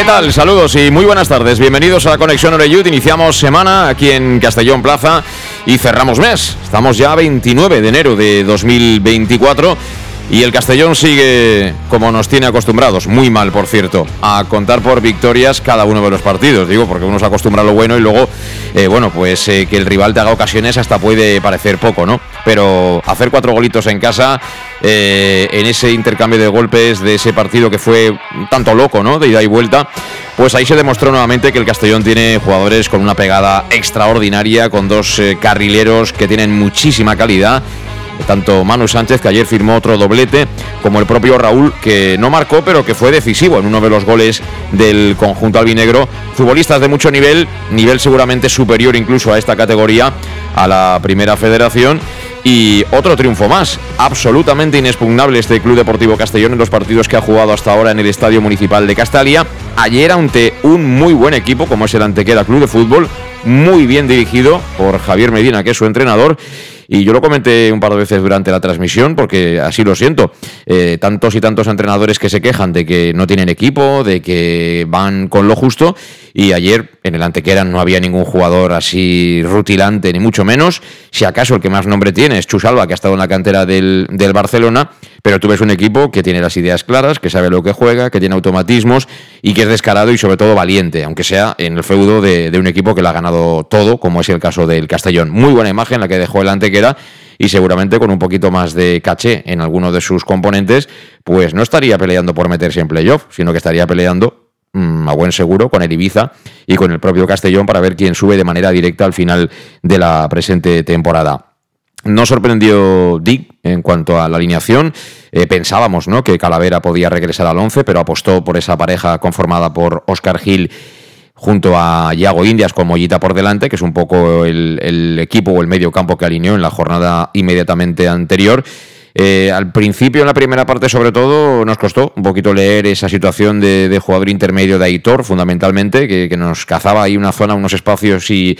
¿Qué tal? Saludos y muy buenas tardes. Bienvenidos a Conexión Oreyud. Iniciamos semana aquí en Castellón Plaza y cerramos mes. Estamos ya 29 de enero de 2024 y el Castellón sigue como nos tiene acostumbrados, muy mal por cierto, a contar por victorias cada uno de los partidos. Digo, porque uno se acostumbra a lo bueno y luego, eh, bueno, pues eh, que el rival te haga ocasiones hasta puede parecer poco, ¿no? Pero hacer cuatro golitos en casa, eh, en ese intercambio de golpes de ese partido que fue tanto loco, ¿no? De ida y vuelta, pues ahí se demostró nuevamente que el Castellón tiene jugadores con una pegada extraordinaria, con dos carrileros que tienen muchísima calidad tanto Manu Sánchez, que ayer firmó otro doblete, como el propio Raúl, que no marcó, pero que fue decisivo en uno de los goles del conjunto albinegro. Futbolistas de mucho nivel, nivel seguramente superior incluso a esta categoría, a la primera federación. Y otro triunfo más, absolutamente inexpugnable este Club Deportivo Castellón en los partidos que ha jugado hasta ahora en el Estadio Municipal de Castalia. Ayer ante un muy buen equipo como es el Antequera Club de Fútbol, muy bien dirigido por Javier Medina, que es su entrenador, y yo lo comenté un par de veces durante la transmisión, porque así lo siento. Eh, tantos y tantos entrenadores que se quejan de que no tienen equipo, de que van con lo justo. Y ayer en el Antequera no había ningún jugador así rutilante, ni mucho menos. Si acaso el que más nombre tiene es Chusalva, que ha estado en la cantera del, del Barcelona. Pero tú ves un equipo que tiene las ideas claras, que sabe lo que juega, que tiene automatismos y que es descarado y sobre todo valiente, aunque sea en el feudo de, de un equipo que le ha ganado todo, como es el caso del Castellón. Muy buena imagen la que dejó el Antequera y seguramente con un poquito más de caché en alguno de sus componentes, pues no estaría peleando por meterse en playoff, sino que estaría peleando mm, a buen seguro con el Ibiza y con el propio Castellón para ver quién sube de manera directa al final de la presente temporada. No sorprendió Dick en cuanto a la alineación. Eh, pensábamos ¿no? que Calavera podía regresar al 11, pero apostó por esa pareja conformada por Oscar Gil junto a Yago Indias con Mollita por delante, que es un poco el, equipo o el medio campo que alineó en la jornada inmediatamente anterior. Eh, al principio, en la primera parte, sobre todo, nos costó un poquito leer esa situación de, jugador intermedio de Aitor, fundamentalmente, que, nos cazaba ahí una zona, unos espacios y,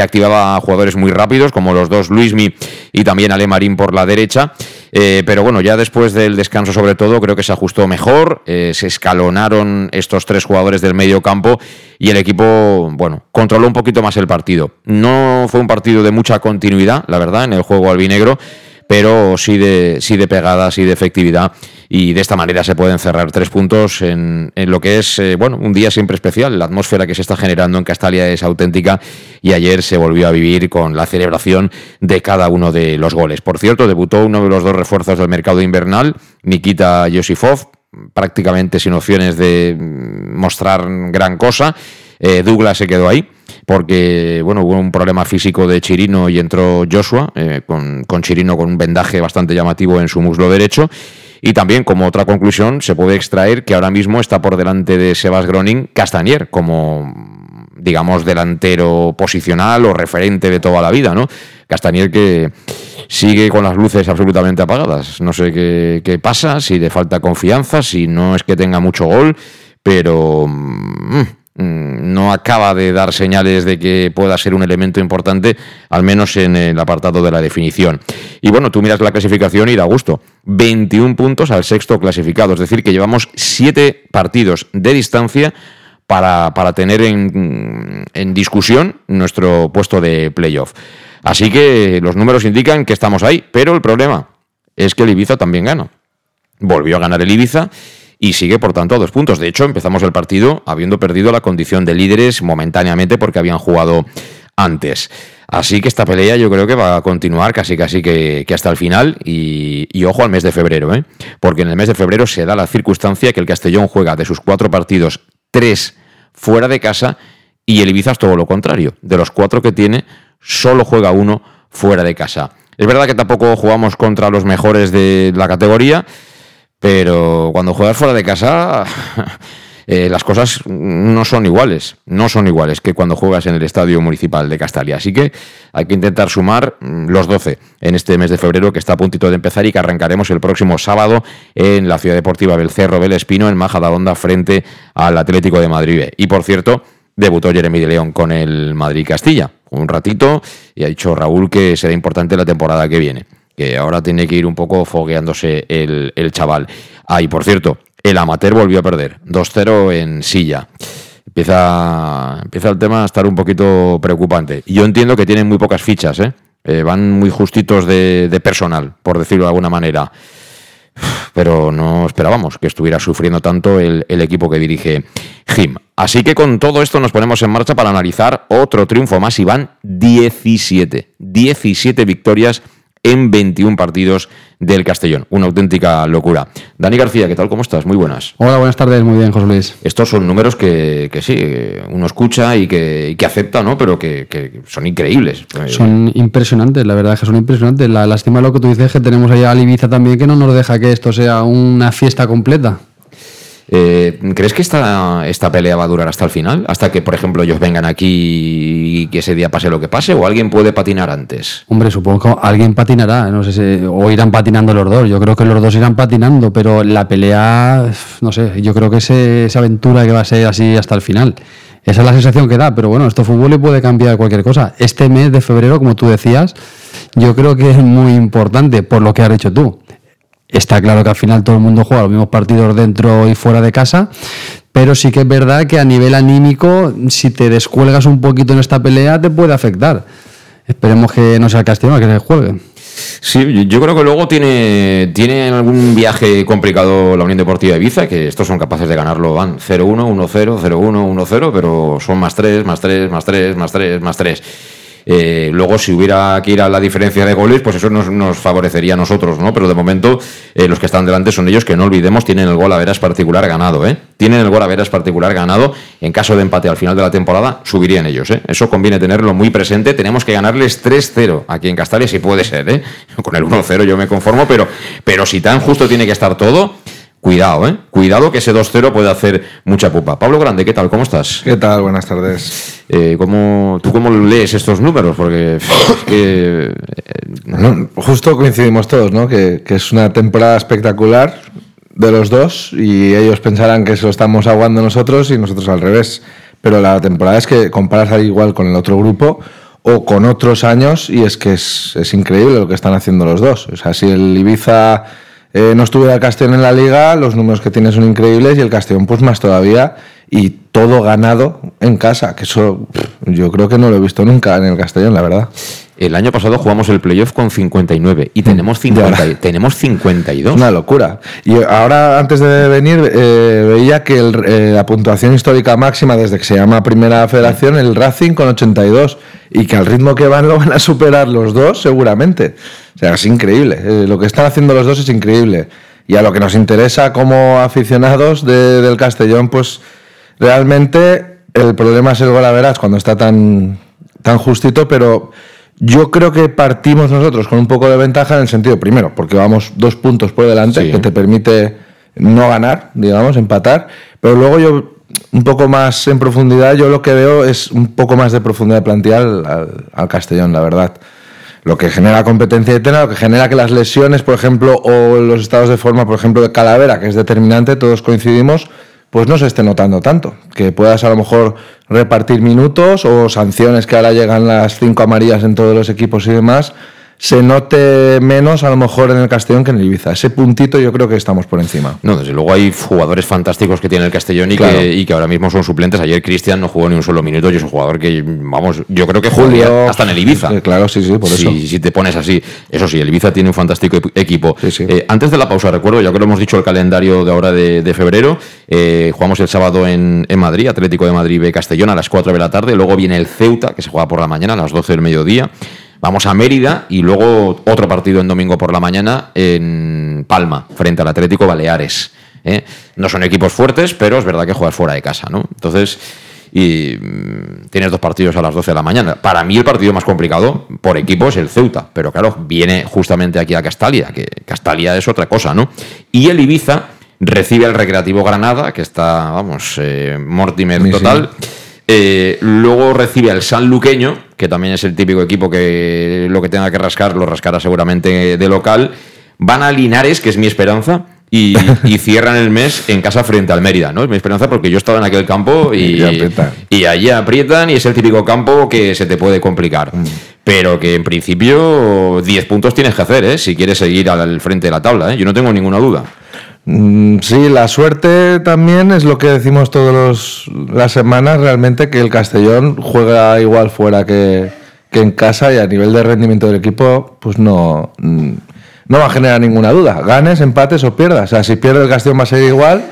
activaba a jugadores muy rápidos, como los dos Luismi y también Ale Marín por la derecha. Eh, pero bueno, ya después del descanso sobre todo creo que se ajustó mejor, eh, se escalonaron estos tres jugadores del medio campo y el equipo, bueno, controló un poquito más el partido. No fue un partido de mucha continuidad, la verdad, en el juego albinegro, pero sí de, sí de pegada, sí de efectividad y de esta manera se pueden cerrar tres puntos en, lo que es eh, bueno un día siempre especial. La atmósfera que se está generando en Castalia es auténtica y ayer se volvió a vivir con la celebración de cada uno de los goles. Por cierto, debutó uno de los dos refuerzos del mercado invernal, Nikita Yosifov, prácticamente sin opciones de mostrar gran cosa. Eh, Douglas se quedó ahí porque bueno, hubo un problema físico de Chirino y entró Joshua, eh, con, con Chirino con un vendaje bastante llamativo en su muslo derecho. Y también, como otra conclusión, se puede extraer que ahora mismo está por delante de Sebas Groning Castañer, como, digamos, delantero posicional o referente de toda la vida, ¿no? Castañer que sigue con las luces absolutamente apagadas. No sé qué, pasa, si le falta confianza, si no es que tenga mucho gol, pero... Mm, no acaba de dar señales de que pueda ser un elemento importante, al menos en el apartado de la definición. Y bueno, tú miras la clasificación y da gusto. 21 puntos al sexto clasificado, es decir, que llevamos 7 partidos de distancia para, tener en, en discusión nuestro puesto de playoff. Así que los números indican que estamos ahí, pero el problema es que el Ibiza también gana. Volvió a ganar el Ibiza y sigue por tanto a dos puntos. De hecho, empezamos el partido habiendo perdido la condición de líderes momentáneamente porque habían jugado antes. Así que esta pelea yo creo que va a continuar casi casi que, hasta el final y, ojo al mes de febrero, ¿eh? porque en el mes de febrero se da la circunstancia que el Castellón juega de sus cuatro partidos tres fuera de casa y el Ibiza es todo lo contrario. De los cuatro que tiene, solo juega uno fuera de casa. Es verdad que tampoco jugamos contra los mejores de la categoría, pero cuando juegas fuera de casa eh, las cosas no son iguales, no son iguales que cuando juegas en el Estadio Municipal de Castalia. Así que hay que intentar sumar mm, los 12 en este mes de febrero que está a puntito de empezar y que arrancaremos el próximo sábado en la Ciudad Deportiva Belcerro Espino en Majadahonda frente al Atlético de Madrid. Y por cierto, debutó Jeremy de León con el Madrid Castilla un ratito y ha dicho Raúl que será importante la temporada que viene que ahora tiene que ir un poco fogueándose el, el chaval. Ah, y por cierto, el amateur volvió a perder, 2-0 en silla. Empieza, empieza el tema a estar un poquito preocupante. Yo entiendo que tienen muy pocas fichas, ¿eh? eh van muy justitos de, personal, por decirlo de alguna manera. Pero no esperábamos que estuviera sufriendo tanto el, el equipo que dirige Jim. Así que con todo esto nos ponemos en marcha para analizar otro triunfo más y van 17. 17 victorias en 21 partidos del Castellón. Una auténtica locura. Dani García, ¿qué tal? ¿Cómo estás? Muy buenas. Hola, buenas tardes. Muy bien, José Luis. Estos son números que, sí, uno escucha y que, acepta, ¿no? Pero que, son increíbles. Son impresionantes, la verdad es que son impresionantes. La lástima lo que tú dices que tenemos allá a Ibiza también que no nos deja que esto sea una fiesta completa. Eh, ¿Crees que esta, esta pelea va a durar hasta el final? Hasta que, por ejemplo, ellos vengan aquí y que ese día pase lo que pase, o alguien puede patinar antes? Hombre, supongo que alguien patinará, no sé si, o irán patinando los dos. Yo creo que los dos irán patinando, pero la pelea, no sé, yo creo que esa aventura que va a ser así hasta el final. Esa es la sensación que da, pero bueno, esto fútbol y puede cambiar cualquier cosa. Este mes de febrero, como tú decías, yo creo que es muy importante por lo que has dicho tú. Está claro que al final todo el mundo juega los mismos partidos dentro y fuera de casa, pero sí que es verdad que a nivel anímico, si te descuelgas un poquito en esta pelea, te puede afectar. Esperemos que no sea el Castellón que se juegue. Sí, yo creo que luego tiene, tiene algún viaje complicado la Unión Deportiva de Ibiza, que estos son capaces de ganarlo, van 0-1, 1-0, 0-1, 1-0, pero son más 3, más 3, más 3, más 3, más 3. Eh, luego, si hubiera que ir a la diferencia de goles, pues eso nos, favorecería a nosotros, ¿no? Pero de momento, eh, los que están delante son ellos que no olvidemos, tienen el gol a veras particular ganado, ¿eh? Tienen el gol a veras particular ganado. En caso de empate al final de la temporada, subirían ellos, ¿eh? Eso conviene tenerlo muy presente. Tenemos que ganarles 3-0 aquí en Castalia, si puede ser, ¿eh? Con el 1-0 yo me conformo, pero, pero si tan justo tiene que estar todo Cuidado, ¿eh? Cuidado que ese 2-0 puede hacer mucha pupa. Pablo Grande, ¿qué tal? ¿Cómo estás? ¿Qué tal? Buenas tardes. Eh, ¿cómo, ¿Tú cómo lees estos números? Porque es que... Eh, justo coincidimos todos, ¿no? Que, es una temporada espectacular de los dos y ellos pensarán que se lo estamos aguando nosotros y nosotros al revés. Pero la temporada es que comparas ahí igual con el otro grupo o con otros años y es que es, es increíble lo que están haciendo los dos. O sea, si el Ibiza eh, no estuve el Castellón en la liga, los números que tiene son increíbles y el Castellón pues más todavía y todo ganado en casa, que eso yo creo que no lo he visto nunca en el Castellón, la verdad. El año pasado jugamos el playoff con 59 y tenemos, 50, tenemos 52. Una locura. Y ahora, antes de venir, eh, veía que eh, la puntuación histórica máxima desde que se llama Primera Federación, el Racing con 82, y que al ritmo que van lo van a superar los dos seguramente. O sea, es increíble. Eh, lo que están haciendo los dos es increíble. Y a lo que nos interesa como aficionados del Castellón, pues realmente el problema es el gol a veras cuando está tan, tan justito, pero yo creo que partimos nosotros con un poco de ventaja en el sentido, primero, porque vamos dos puntos por delante, que te permite no ganar, digamos, empatar, pero luego yo, un poco más en profundidad, yo lo que veo es un poco más de profundidad de plantilla al, Castellón, la verdad. Lo que genera competencia eterna, lo que genera que las lesiones, por ejemplo, o los estados de forma, por ejemplo, de Calavera, que es determinante, todos coincidimos, pues no se esté notando tanto. Que puedas a lo mejor repartir minutos o sanciones que ahora llegan las cinco amarillas en todos los equipos y demás, se note menos a lo mejor en el Castellón que en el Ibiza. Ese puntito yo creo que estamos por encima. No, desde luego hay jugadores fantásticos que tiene el Castellón y, que, y que ahora mismo son suplentes. Ayer Cristian no jugó ni un solo minuto y es un jugador que, vamos, yo creo que jugaría hasta en el Ibiza. Eh, claro, sí, sí, por eso. Si te pones así. Eso sí, el Ibiza tiene un fantástico equipo. Eh, antes de la pausa, recuerdo, ya que lo hemos dicho el calendario de ahora de, febrero, eh, jugamos el sábado en, en, Madrid, Atlético de Madrid B Castellón a las 4 de la tarde. Luego viene el Ceuta, que se juega por la mañana a las 12 del mediodía. Vamos a Mérida y luego otro partido en domingo por la mañana en Palma, frente al Atlético Baleares. ¿eh? No son equipos fuertes, pero es verdad que juegas fuera de casa, ¿no? Entonces, y mm, tienes dos partidos a las 12 de la mañana. Para mí el partido más complicado por equipo es el Ceuta, pero claro, viene justamente aquí a Castalia, que Castalia es otra cosa, ¿no? Y el Ibiza recibe al Recreativo Granada, que está, vamos, eh, Mortimer total. Eh, luego recibe al San Luqueño, que también es el típico equipo que lo que tenga que rascar lo rascará seguramente de local. Van a Linares, que es mi esperanza, y, cierran el mes en casa frente al Mérida, ¿no? Es mi esperanza porque yo he estado en aquel campo y, y, allí aprietan y es el típico campo que se te puede complicar. Mm. Pero que en principio 10 puntos tienes que hacer, ¿eh? Si quieres seguir al frente de la tabla, ¿eh? Yo no tengo ninguna duda. Mm, sí, la suerte también es lo que decimos todas las semanas, realmente que el Castellón juega igual fuera que, en casa y a nivel de rendimiento del equipo, pues no, mm, no va a generar ninguna duda. Ganes, empates o pierdas. O sea, si pierde el Castellón va a seguir igual,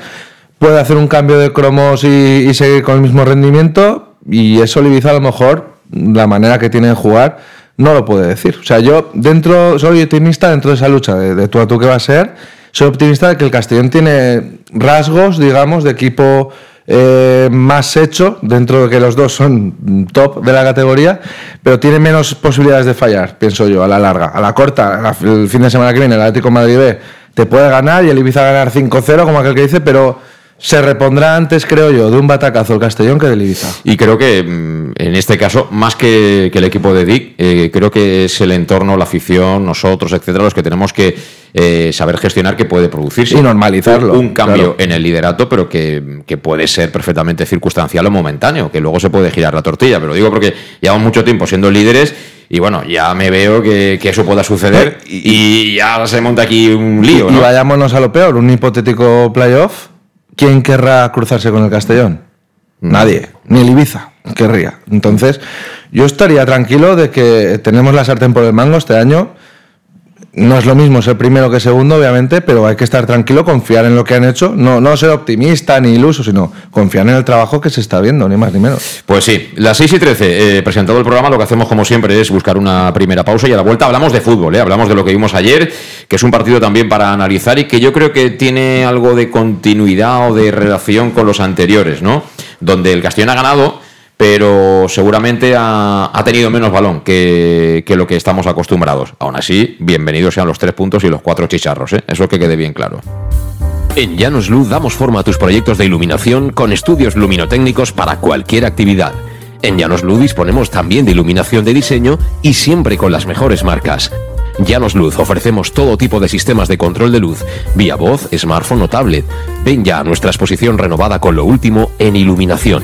puede hacer un cambio de cromos y, seguir con el mismo rendimiento y eso le a lo mejor la manera que tiene de jugar no lo puede decir. O sea, yo dentro soy optimista dentro de esa lucha de, de tú a tú que va a ser soy optimista de que el Castellón tiene rasgos, digamos, de equipo eh, más hecho, dentro de que los dos son top de la categoría, pero tiene menos posibilidades de fallar, pienso yo, a la larga. A la corta, el fin de semana que viene, el Atlético Madrid B te puede ganar y el Ibiza ganar 5-0, como aquel que dice, pero se repondrá antes, creo yo, de un batacazo el Castellón que del Ibiza. Y creo que mm, en este caso, más que, el equipo de Dick, eh, creo que es el entorno, la afición, nosotros, etcétera, los que tenemos que eh, saber gestionar que puede producirse. Y normalizarlo. Un, cambio en el liderato, pero que, puede ser perfectamente circunstancial o momentáneo, que luego se puede girar la tortilla. Pero digo porque llevamos mucho tiempo siendo líderes y bueno, ya me veo que, eso pueda suceder y, ya se monta aquí un lío. Y vayámonos a lo peor, un hipotético playoff ¿quién querrá cruzarse con el Castellón? Nadie, ni el Ibiza querría. Entonces, yo estaría tranquilo de que tenemos la sartén por el mango este año no es lo mismo ser primero que segundo, obviamente, pero hay que estar tranquilo, confiar en lo que han hecho, no, no ser optimista ni iluso, sino confiar en el trabajo que se está viendo, ni más ni menos. Pues sí, las 6 y 13, eh, presentado el programa, lo que hacemos como siempre es buscar una primera pausa y a la vuelta hablamos de fútbol, eh, hablamos de lo que vimos ayer, que es un partido también para analizar y que yo creo que tiene algo de continuidad o de relación con los anteriores, ¿no? Donde el Castellón ha ganado pero seguramente ha, tenido menos balón que, lo que estamos acostumbrados. Aún así, bienvenidos sean los tres puntos y los cuatro chicharros, ¿eh? eso que quede bien claro. En Llanos Luz damos forma a tus proyectos de iluminación con estudios luminotécnicos para cualquier actividad. En Llanos Luz disponemos también de iluminación de diseño y siempre con las mejores marcas. Llanos Luz ofrecemos todo tipo de sistemas de control de luz, vía voz, smartphone o tablet. Ven ya a nuestra exposición renovada con lo último en iluminación.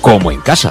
como en casa.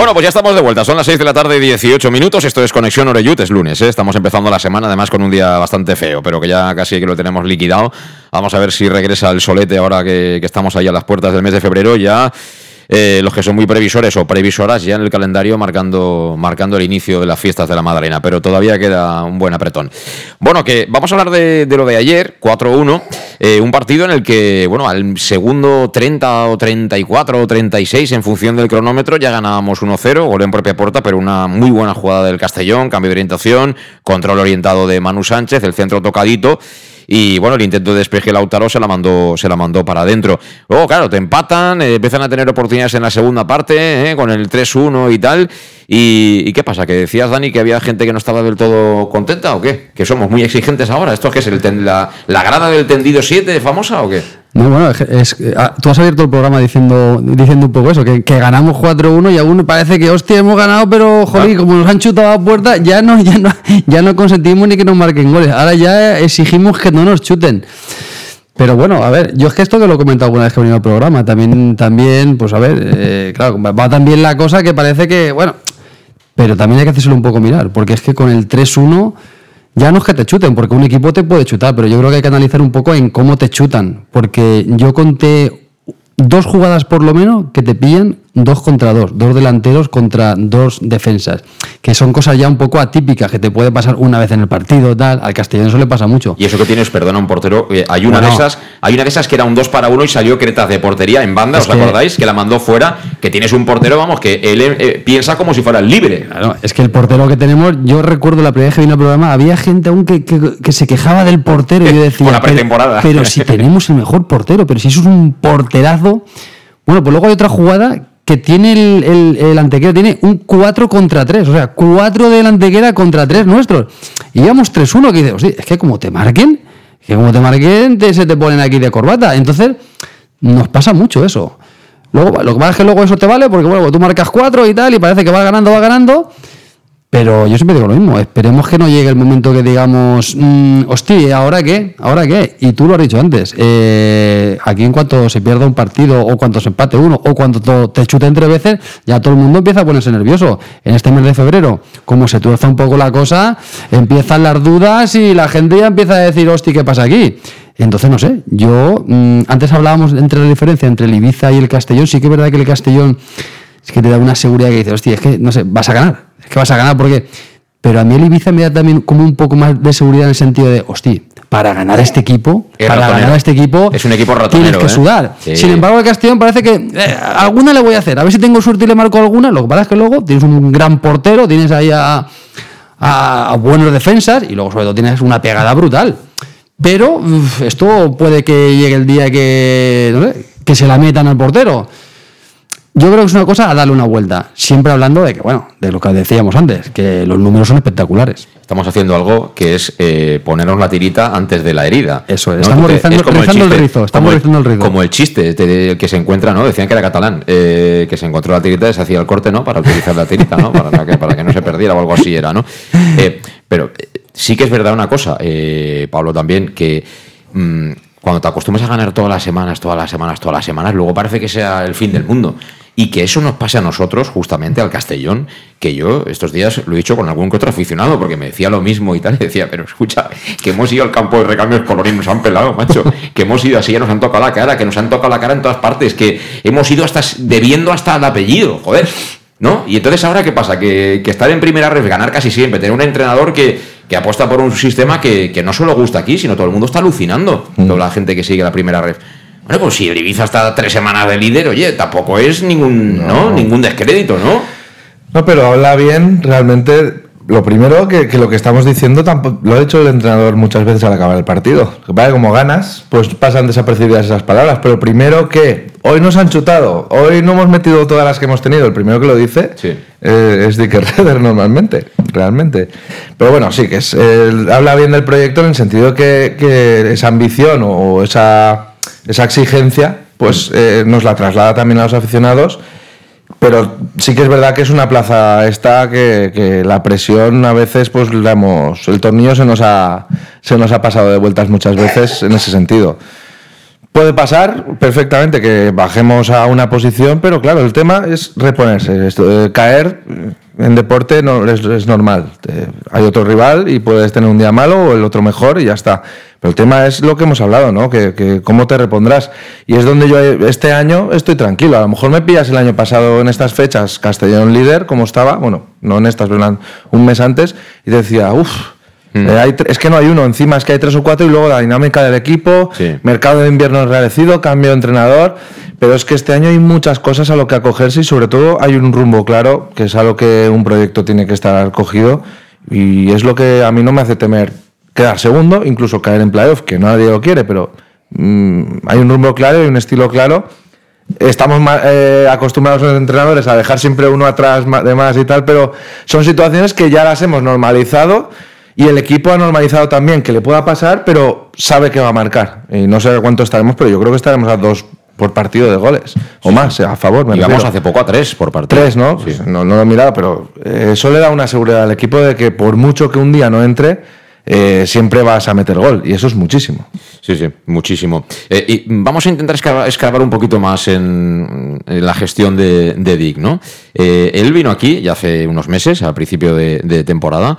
Bueno, pues ya estamos de vuelta. Son las 6 de la tarde y 18 minutos. Esto es Conexión Oreyut, es lunes. ¿eh? Estamos empezando la semana, además con un día bastante feo, pero que ya casi que lo tenemos liquidado. Vamos a ver si regresa el solete ahora que, que estamos ahí a las puertas del mes de febrero. Ya eh, los que son muy previsores o previsoras ya en el calendario marcando, marcando el inicio de las fiestas de la Madalena, pero todavía queda un buen apretón. Bueno, que vamos a hablar de, lo de ayer, 4-1, eh, un partido en el que, bueno, al segundo 30 o 34 o 36 en función del cronómetro ya ganábamos 1-0, gol en propia puerta, pero una muy buena jugada del Castellón, cambio de orientación, control orientado de Manu Sánchez, el centro tocadito y bueno, el intento de despeje Lautaro se la mandó, se la mandó para adentro. Luego, claro, te empatan, eh, empiezan a tener oportunidades en la segunda parte, eh, con el 3-1 y tal. Y, qué pasa? ¿Que decías, Dani, que había gente que no estaba del todo contenta o qué? ¿Que somos muy exigentes ahora? ¿Esto qué es? El ten- la, ¿La grada del tendido 7 famosa o qué? No, bueno, es, es- ah, tú has abierto el programa diciendo, diciendo un poco eso, que, que ganamos 4-1 y aún parece que, hostia, hemos ganado, pero, joder, como nos han chutado a puerta, ya no, ya, no, ya no consentimos ni que nos marquen goles. Ahora ya exigimos que no nos chuten. Pero bueno, a ver, yo es que esto que lo he comentado alguna vez que he venido al programa, también, también pues a ver, eh, claro, va tan bien la cosa que parece que, bueno, pero también hay que hacérselo un poco mirar, porque es que con el 3-1 ya no es que te chuten, porque un equipo te puede chutar, pero yo creo que hay que analizar un poco en cómo te chutan, porque yo conté dos jugadas por lo menos que te pillan dos contra dos, dos delanteros contra dos defensas, que son cosas ya un poco atípicas, que te puede pasar una vez en el partido, tal, al Castellón eso le pasa mucho. Y eso que tienes, perdona, un portero, eh, hay una de esas, hay una de esas que era un 2 para 1 y salió Cretas de portería en banda, ¿os acordáis? Que la mandó fuera, que tienes un portero, vamos, que él eh, piensa como si fuera libre. Claro, es que el portero que tenemos, yo recuerdo la primera vez que vino al programa, había gente aún que, que, se quejaba del portero y yo decía, la pretemporada. Pero, pero si tenemos el mejor portero, pero si eso es un porterazo... Bueno, pues luego hay otra jugada que tiene el, el, Antequera, tiene un 4 contra 3, o sea, 4 del Antequera contra 3 nuestros. Y íbamos 3-1, que dice, es que como te marquen, que como te marquen, te, se te ponen aquí de corbata. Entonces, nos pasa mucho eso. Luego, lo que pasa es que luego eso te vale, porque bueno, tú marcas 4 y tal, y parece que va ganando, va ganando. Pero yo siempre digo lo mismo, esperemos que no llegue el momento que digamos, mmm, hostia, ¿ahora qué? ¿Ahora qué? Y tú lo has dicho antes, eh, aquí en cuanto se pierda un partido o cuando se empate uno o cuando te chuten tres veces, ya todo el mundo empieza a ponerse nervioso. En este mes de febrero, como se tuerza un poco la cosa, empiezan las dudas y la gente ya empieza a decir, hostia, ¿qué pasa aquí? Entonces, no sé, yo, mmm, antes hablábamos entre la diferencia entre el Ibiza y el Castellón, sí que es verdad que el Castellón es que te da una seguridad que dices, hostia, es que, no sé, vas a ganar que vas a ganar porque... Pero a mí el Ibiza me da también como un poco más de seguridad en el sentido de, hostia, para ganar a este equipo, para ganar a este equipo, es un equipo ratonero, tienes que ¿eh? sudar. Sí. Sin embargo, el Castellón parece que eh, alguna le voy a hacer, a ver si tengo suerte y le marco alguna. Lo que pasa es que luego tienes un gran portero, tienes ahí a, a, a buenos defensas y luego sobre todo tienes una pegada brutal. Pero uf, esto puede que llegue el día que, no sé, que se la metan al portero. Yo creo que es una cosa a darle una vuelta. Siempre hablando de que, bueno, de lo que decíamos antes, que los números son espectaculares. Estamos haciendo algo que es eh, ponernos la tirita antes de la herida. Eso es. Estamos rizando, es como rizando el, chiste, rizo. Estamos como, rizando el rizo. como el chiste de- que se encuentra, ¿no? Decían que era catalán, eh, que se encontró la tirita y se hacía el corte, ¿no? Para utilizar la tirita, ¿no? Para que, para que no se perdiera o algo así era, ¿no? Eh, pero eh, sí que es verdad una cosa, eh, Pablo, también, que mm, cuando te acostumbras a ganar todas las semanas, todas las semanas, todas las semanas, luego parece que sea el fin del mundo. Y que eso nos pase a nosotros, justamente al Castellón, que yo estos días lo he dicho con algún que otro aficionado, porque me decía lo mismo y tal, y decía, pero escucha, que hemos ido al campo de recambios color y nos han pelado, macho, que hemos ido así, ya nos han tocado la cara, que nos han tocado la cara en todas partes, que hemos ido hasta debiendo hasta el apellido, joder. ¿No? Y entonces ahora qué pasa? Que, que estar en primera red, ganar casi siempre, tener un entrenador que, que apuesta por un sistema que, que no solo gusta aquí, sino todo el mundo está alucinando, toda la gente que sigue la primera red. Bueno, pues si el Ibiza está tres semanas de líder, oye, tampoco es ningún, ¿no? ningún descrédito, ¿no? No, pero habla bien, realmente. Lo primero que, que lo que estamos diciendo tampoco, lo ha dicho el entrenador muchas veces al acabar el partido. Que vale, como ganas, pues pasan desapercibidas esas palabras. Pero primero que hoy nos han chutado, hoy no hemos metido todas las que hemos tenido. El primero que lo dice Sí. eh, es Dicker Redder normalmente, realmente. Pero bueno, sí, que es, eh, habla bien del proyecto en el sentido que, que esa ambición o esa, esa exigencia, pues eh, nos la traslada también a los aficionados. Pero sí que es verdad que es una plaza esta que, que la presión a veces, pues la hemos, el tornillo se nos ha se nos ha pasado de vueltas muchas veces en ese sentido. Puede pasar perfectamente que bajemos a una posición, pero claro, el tema es reponerse. Esto, caer en deporte no, es, es normal. Hay otro rival y puedes tener un día malo o el otro mejor y ya está. Pero el tema es lo que hemos hablado, ¿no? Que, que cómo te repondrás. Y es donde yo eh, este año estoy tranquilo. A lo mejor me pillas el año pasado en estas fechas Castellón líder, como estaba, bueno, no en estas, pero un mes antes, y decía, uff. Es que no hay uno, encima es que hay tres o cuatro y luego la dinámica del equipo, Sí. mercado de invierno enrarecido, cambio de entrenador, pero es que este año hay muchas cosas a lo que acogerse y sobre todo hay un rumbo claro, que es a lo que un proyecto tiene que estar cogido y es lo que a mí no me hace temer quedar segundo, incluso caer en playoff, que nadie lo quiere, pero mm, hay un rumbo claro y un estilo claro. Estamos eh, acostumbrados los entrenadores a dejar siempre uno atrás de más y tal, pero son situaciones que ya las hemos normalizado y el equipo ha normalizado también que le pueda pasar, pero sabe que va a marcar. Y no sé cuánto estaremos, pero yo creo que estaremos a dos por partido de goles o más, eh, a favor. Me Y vamos refiero. hace poco a tres por partido. Tres, ¿no? Sí. No, no lo he mirado, pero eh, eso le da una seguridad al equipo de que por mucho que un día no entre, eh, siempre vas a meter gol. Y eso es muchísimo. Sí, sí, muchísimo. Eh, y vamos a intentar escarbar, escarbar un poquito más en, en la gestión de, de Dick, ¿no? Eh, él vino aquí ya hace unos meses, al principio de, de temporada.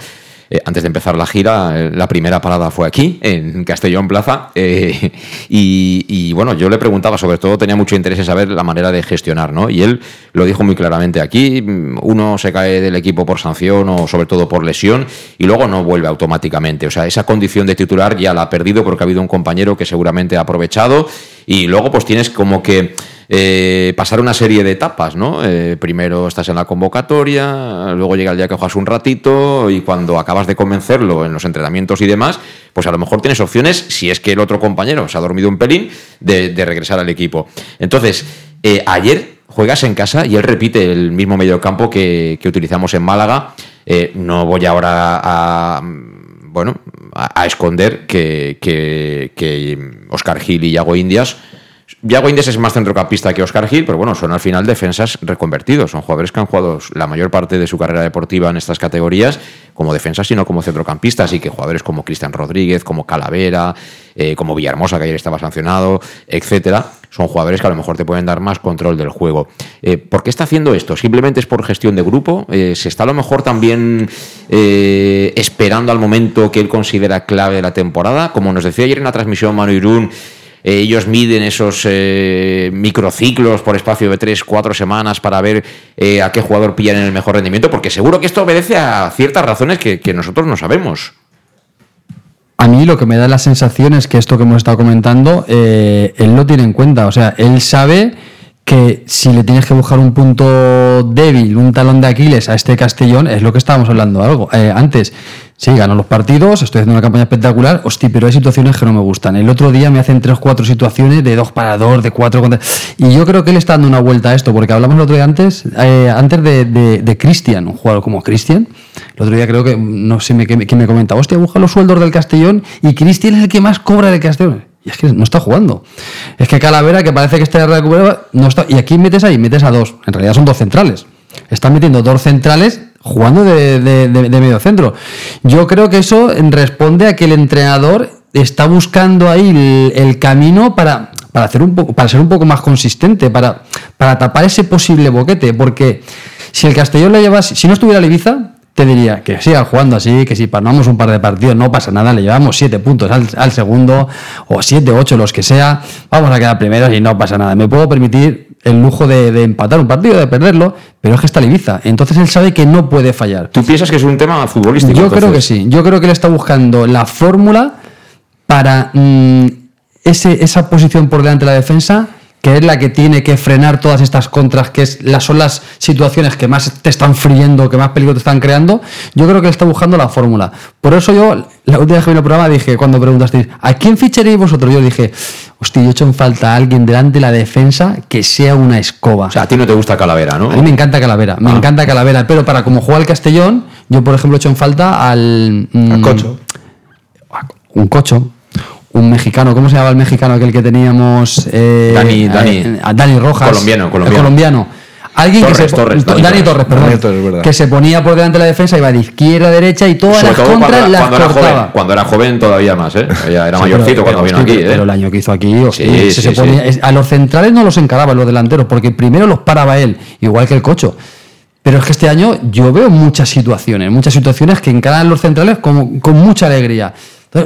Eh, antes de empezar la gira, eh, la primera parada fue aquí, en Castellón Plaza. eh, y, y, bueno, yo le preguntaba, sobre todo tenía mucho interés en saber la manera de gestionar, ¿no? Y él lo dijo muy claramente aquí: mm, uno se cae del equipo por sanción o sobre todo por lesión y luego no vuelve automáticamente. O sea, esa condición de titular ya la ha perdido porque ha habido un compañero que seguramente ha aprovechado y luego pues tienes como que eh, pasar una serie de etapas, ¿no? Eh, primero estás en la convocatoria, luego llega el día que juegas un ratito y cuando acabas de convencerlo en los entrenamientos y demás, pues a lo mejor tienes opciones, si es que el otro compañero se ha dormido un pelín, de, regresar al equipo. Entonces, eh, ayer juegas en casa y él repite el mismo mediocampo que, que utilizamos en Málaga. No voy ahora a bueno, a, esconder que, que, que Oscar Gil y Yago Indias Yago Indias es más centrocampista que Oscar Gil, pero bueno, son al final defensas reconvertidos. Son jugadores que han jugado la mayor parte de su carrera deportiva en estas categorías como defensas, sino como centrocampistas. Y que jugadores como Cristian Rodríguez, como Calavera, eh, como Villahermosa, que ayer estaba sancionado, etcétera, son jugadores que a lo mejor te pueden dar más control del juego. Eh, ¿Por qué está haciendo esto? ¿Simplemente es por gestión de grupo? Eh, ¿Se está a lo mejor también esperando al momento que él considera clave de la temporada? Como nos decía ayer en la transmisión Manu Irún, ellos miden esos eh, microciclos por espacio de 3, 4 semanas para ver eh, a qué jugador pillan en el mejor rendimiento, porque seguro que esto obedece a ciertas razones que, que nosotros no sabemos. A mí lo que me da la sensación es que esto que hemos estado comentando, eh, él lo tiene en cuenta. O sea, él sabe que si le tienes que buscar un punto débil, un talón de Aquiles a este Castellón, es lo que estábamos hablando algo eh, antes. Sí, ganó los partidos, estoy haciendo una campaña espectacular, hostia, pero hay situaciones que no me gustan. El otro día me hacen tres o cuatro situaciones de dos para dos, de cuatro contra... Y yo creo que él está dando una vuelta a esto, porque hablamos el otro día antes, eh, antes de, de, de Cristian, un jugador como Cristian. El otro día creo que, no sé quién me, quién me comenta, hostia, busca los sueldos del Castellón y Cristian es el que más cobra del Castellón. Y es que no está jugando. Es que Calavera, que parece que está recuperado, no está. Y aquí metes ahí, metes a dos. En realidad son dos centrales. Están metiendo dos centrales jugando de, de- medio centro. Yo creo que eso responde a que el entrenador está buscando ahí el, el camino para, para, hacer un poco, para ser un poco más consistente, para, para tapar ese posible boquete. Porque si el Castellón le llevas, si no estuviera el Ibiza, te diría que siga jugando así, que si panamos un par de partidos no pasa nada, le llevamos siete puntos al, al segundo, o siete, ocho, los que sea, vamos a quedar primeros y no pasa nada. Me puedo permitir el lujo de, de empatar un partido, de perderlo, pero es que está el Ibiza. Entonces él sabe que no puede fallar. ¿Tú piensas que es un tema futbolístico? Yo creo que sí. Yo creo que él está buscando la fórmula para mm, ese, esa posición por delante de la defensa, que es la que tiene que frenar todas estas contras, que es, las, son las situaciones que más te están friendo, que más peligro te están creando. Yo creo que él está buscando la fórmula. Por eso yo, la última vez que vine al programa, dije, cuando preguntasteis, ¿a quién ficharéis vosotros? Yo dije, hostia, yo he hecho en falta a alguien delante de la defensa que sea una escoba. O sea, a ti no te gusta Calavera, ¿no? A mí me encanta Calavera, me Ah. encanta Calavera, pero para como juega el Castellón, yo por ejemplo he hecho en falta al... mm, Al Cocho. Un cocho, un mexicano, ¿cómo se llama el mexicano aquel que teníamos? Eh, Dani- eh, Dani. a Dani Rojas. Colombiano, El colombiano. colombiano. Alguien que se Torres, Dani, Dani Torres, Torres. perdón, Dani Torres, verdad. que se ponía por delante de la defensa, iba de izquierda a derecha y todas Sobre las todo cuando, contras era, las cuando era cortaba. joven. Cuando era joven todavía más, ¿eh? Era Sí, mayorcito pero- cuando pero, vino hostia, aquí, ¿eh? Pero el año que hizo aquí, hostia, Sí, se- sí, se ponía- sí. es- a los centrales no los encaraba los delanteros, porque primero los paraba él, igual que el cocho. Pero es que este año yo veo muchas situaciones, muchas situaciones que encaran los centrales con, con mucha alegría.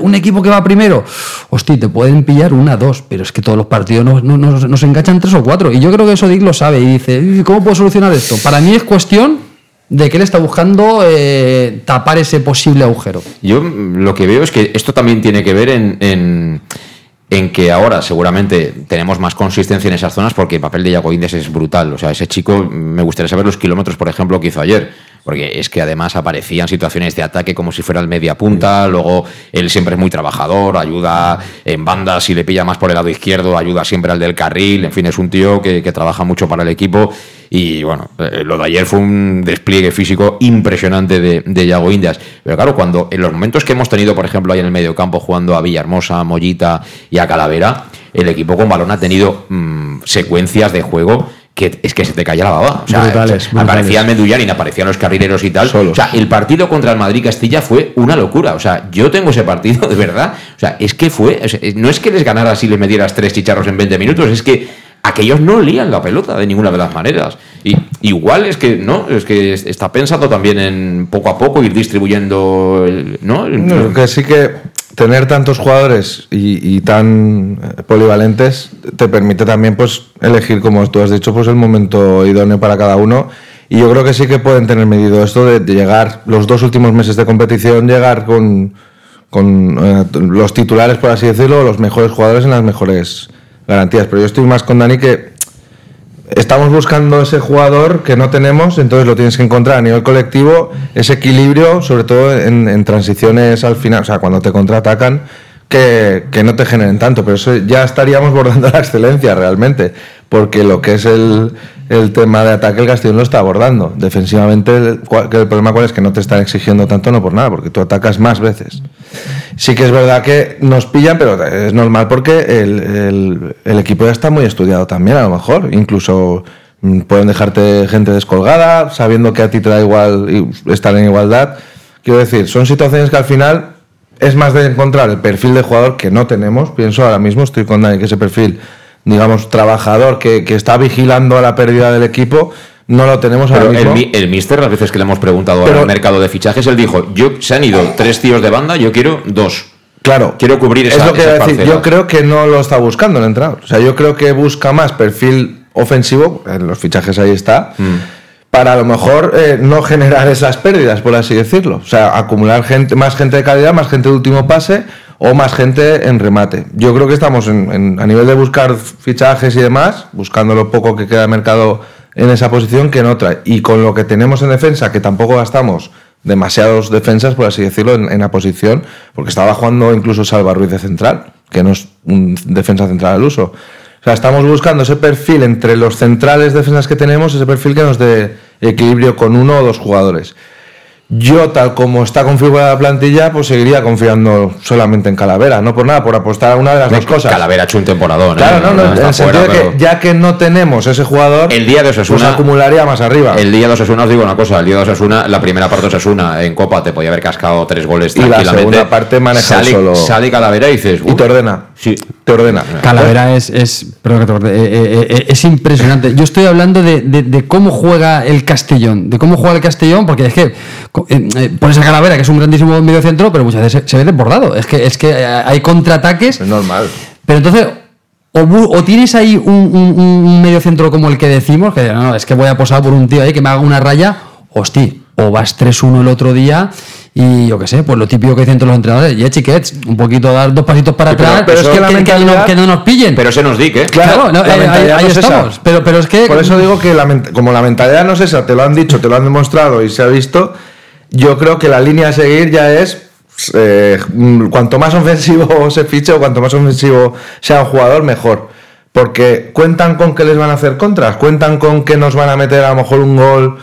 Un equipo que va primero, hostia, te pueden pillar una, dos, pero es que todos los partidos nos, nos- tres o cuatro. Y yo creo que eso Dick lo sabe y dice, "¿Y ¿cómo puedo solucionar esto? Para mí es cuestión de que él está buscando eh, tapar ese posible agujero. Yo lo que veo es que esto también tiene que ver en, en, que ahora seguramente tenemos más consistencia en esas zonas porque el papel de Iago es brutal. O sea, ese chico, me gustaría saber los kilómetros, por ejemplo, que hizo ayer. Porque es que además aparecían situaciones de ataque como si fuera el media punta. Luego él siempre es muy trabajador, ayuda en bandas si le pilla más por el lado izquierdo, ayuda siempre al del carril. En fin, es un tío que, que trabaja mucho para el equipo. Y bueno, eh, lo de ayer fue un despliegue físico impresionante de, de Yago Indias. Pero claro, cuando en los momentos que hemos tenido, por ejemplo, ahí en el medio campo jugando a Villahermosa, a Mollita y a Calavera, el equipo con balón ha tenido mm, secuencias de juego que es que se te caía la baba. O sea, Brutales, brutales. aparecía el Medullarin, aparecían los carrileros y tal. Solos. O sea, el partido contra el Madrid-Castilla fue una locura. O sea, yo tengo ese partido de verdad. O sea, es que fue. o sea, no es que les ganaras si les metieras tres chicharros en 20 minutos, es que aquellos no lían la pelota de ninguna de las maneras. Y igual es que, ¿no? Es que está pensado también en poco a poco ir distribuyendo, el- ¿no? No, que sí que tener tantos jugadores y, tan eh, polivalentes te permite también pues elegir, como tú has dicho, pues el momento idóneo para cada uno. Y yo creo que sí que pueden tener medido esto de, de llegar los dos últimos meses de competición, llegar con, con eh, los titulares, por así decirlo, los mejores jugadores en las mejores garantías. Pero yo estoy más con Dani que estamos buscando ese jugador que no tenemos, entonces lo tienes que encontrar a nivel colectivo, ese equilibrio, sobre todo en, en transiciones al final, o sea, cuando te contraatacan, que, que no te generen tanto, pero eso ya estaríamos bordando la excelencia realmente, porque lo que es el, el tema de ataque el Castellón lo está abordando. Defensivamente, el, el problema cuál es que no te están exigiendo tanto, no por nada, porque tú atacas más veces. Sí que es verdad que nos pillan, pero es normal porque el, el- el equipo ya está muy estudiado también, a lo mejor. Incluso mm, pueden dejarte gente descolgada, sabiendo que a ti te da igual estar en igualdad. Quiero decir, son situaciones que al final es más de encontrar el perfil de jugador que no tenemos. Pienso ahora mismo, estoy con Dani, que ese perfil, digamos, trabajador que, que está vigilando a la pérdida del equipo, no lo tenemos ahora el, mismo. mi- el mister, las veces que le hemos preguntado Pero- al mercado de fichajes, él dijo, yo se han ido tres tíos de banda, yo quiero dos. Claro. Quiero cubrir esa, es lo que esas iba a decir. Yo creo que no lo está buscando el entrenador. O sea, yo creo que busca más perfil ofensivo, en los fichajes ahí está, Mm. para a lo mejor eh, no generar esas pérdidas, por así decirlo. O sea, acumular gente, más gente de calidad, más gente de último pase o más gente en remate. Yo creo que estamos en- a nivel de buscar fichajes y demás, buscando lo poco que queda de mercado en esa posición que en otra. Y con lo que tenemos en defensa, que tampoco gastamos demasiados defensas, por así decirlo, en, en la posición, porque estaba jugando incluso Salva Ruiz de central, que no es un defensa central al uso. O sea, estamos buscando ese perfil entre los centrales defensas que tenemos, ese perfil que nos dé equilibrio con uno o dos jugadores. Yo, tal como está configurada la plantilla, pues seguiría confiando solamente en Calavera, no por nada, por apostar a una de las dos cosas. Calavera ha hecho un temporadón. ¿eh? Claro, no, no, en el sentido de que ya que no tenemos ese jugador, El día de Osasuna- pues acumularía más arriba. El día de Osasuna os digo una cosa, el día de Osasuna, la primera parte de Osasuna en Copa te podía haber cascado tres goles Y la tranquilamente. segunda parte maneja sale, solo- Sale Calavera y dices... y te ordena. Sí. Te ordena. Calavera es, es, perdón que te corte, eh, eh, eh, es impresionante. Yo estoy hablando de, de- de cómo juega el Castellón, de cómo juega el Castellón, porque es que pones a Calavera, que es un grandísimo medio centro, pero muchas veces se, se ve desbordado. Es que, es que eh, hay contraataques. Es normal. Pero entonces, o, tienes ahí un, un, un medio centro como el que decimos, que no, no, es que voy a posar por un tío ahí que me haga una raya, hostia, o vas 3-1 el otro día y yo qué sé, pues lo típico que dicen todos los entrenadores, ya chiquets, un poquito dar dos pasitos para Sí, pero- atrás, pero es que la que, mentalidad- que no nos pillen. Pero se nos di, ¿eh? Claro, no, la eh, ahí, mentalidad ahí no es esa. estamos. Pero, pero es que. Por eso digo que la como la mentalidad no es esa, te lo han dicho, te lo han demostrado y se ha visto, yo creo que la línea a seguir ya es eh, mm, cuanto más ofensivo se fiche o cuanto más ofensivo sea un jugador, mejor. Porque cuentan con que les van a hacer contras, cuentan con que nos van a meter a lo mejor un gol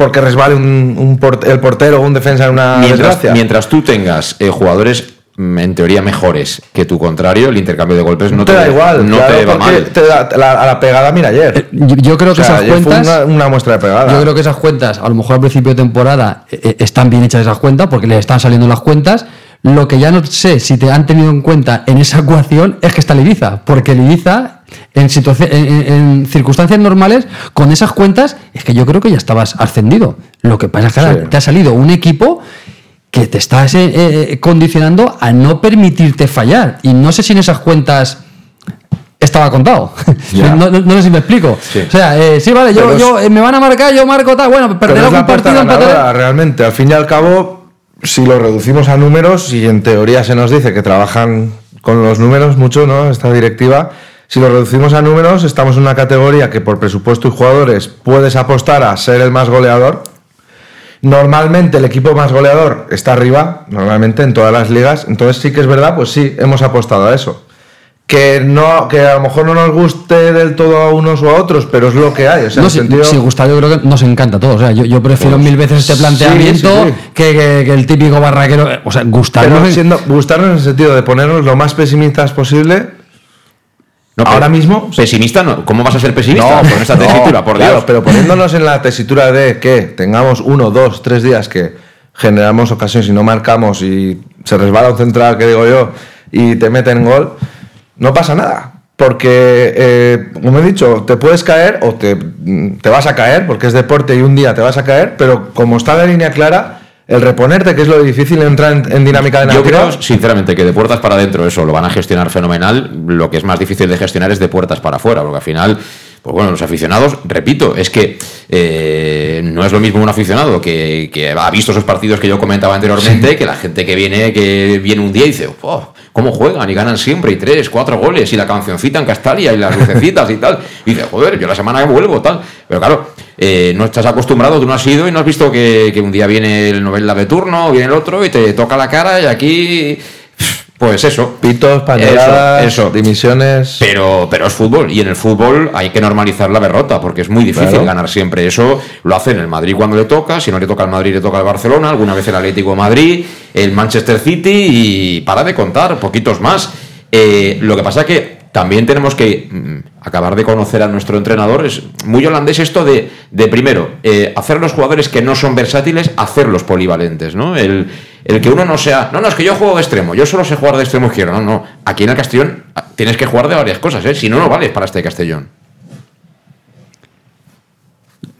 porque resbale un, un port- el portero o un defensa en una mientras, desgracia. mientras tú tengas eh, jugadores mm, en teoría mejores que tu contrario, el intercambio de golpes no te da igual, no claro, te va mal. te da- la- a la pegada, mira ayer. Yo, yo creo que sea, esas ayer fue cuentas. una, una muestra de pegada. Yo creo que esas cuentas, a lo mejor al principio de temporada, eh, eh, están bien hechas esas cuentas porque le están saliendo las cuentas. Lo que ya no sé si te han tenido en cuenta en esa ecuación es que está el Ibiza, porque el Ibiza, en, en, en- circunstancias normales, con esas cuentas, es que yo creo que ya estabas ascendido. Lo que pasa es que Sí. te ha salido un equipo que te está eh, eh, condicionando a no permitirte fallar. Y no sé si en esas cuentas estaba contado. No, no- no sé si me explico. Sí. O sea, eh, sí, vale, yo, es- yo, eh, me van a marcar, yo marco tal. Bueno, perderá un partido, ganadora, realmente. Al fin y al cabo, si lo reducimos a números, y en teoría se nos dice que trabajan con los números mucho, ¿no? Esta directiva. Si lo reducimos a números, estamos en una categoría que por presupuesto y jugadores puedes apostar a ser el más goleador. Normalmente el equipo más goleador está arriba, normalmente en todas las ligas. Entonces sí que es verdad, pues sí, hemos apostado a eso. Que no, que a lo mejor no nos guste del todo a unos o a otros, pero es lo que hay. O sea, No, en si, sentido- si gusta, yo creo que nos encanta a todos. O sea, yo, yo prefiero Pues, mil veces este planteamiento sí, sí. Que, que- que el típico barraquero. O sea, gustarnos. Pero en- siendo, gustarnos en el sentido de ponernos lo más pesimistas posible. Ahora mismo. Pesimista no. ¿Cómo vas a ser pesimista con esta tesitura? Por claro, Dios. pero poniéndonos en la tesitura de que tengamos uno, dos, tres días que generamos ocasiones y no marcamos y se resbala un central, que digo yo, y te meten gol, no pasa nada. Porque, eh, como he dicho, te puedes caer o te, te vas a caer, porque es deporte y un día te vas a caer, pero como está la línea clara, el reponerte, que es lo difícil, entrar en, en dinámica de Yo natural. creo, sinceramente, que de puertas para adentro eso lo van a gestionar fenomenal. Lo que es más difícil de gestionar es de puertas para afuera, porque al final, pues bueno, los aficionados, repito, es que eh, no es lo mismo un aficionado que, que ha visto esos partidos que yo comentaba anteriormente, que la gente que viene, que viene un día y dice, "Oh, ¿cómo juegan? Y ganan siempre, y tres, cuatro goles, y la cancioncita en Castalia, y las lucecitas y tal. Y dice, joder, yo la semana que vuelvo, tal. Pero claro, eh, no estás acostumbrado, tú no has ido y no has visto que, que un día viene el novela de turno, viene el otro y te toca la cara y aquí, pues eso. Pitos, pañaladas, Eso, eso. dimisiones. Pero, pero es fútbol y en el fútbol hay que normalizar la derrota porque es muy difícil Claro. ganar siempre. Eso lo hacen el Madrid cuando le toca, si no le toca al Madrid le toca al Barcelona, alguna vez el Atlético de Madrid, el Manchester City y para de contar, poquitos más. Eh, lo que pasa que también tenemos que mm, acabar de conocer a nuestro entrenador. Es muy holandés esto de, de primero, eh, hacer los jugadores que no son versátiles, hacerlos polivalentes, ¿no? El, el que uno no sea, no, no, es que yo juego de extremo, yo solo sé jugar de extremo izquierdo. No, no, aquí en el Castellón ah, tienes que jugar de varias cosas, ¿eh? Si no, no vales para este Castellón.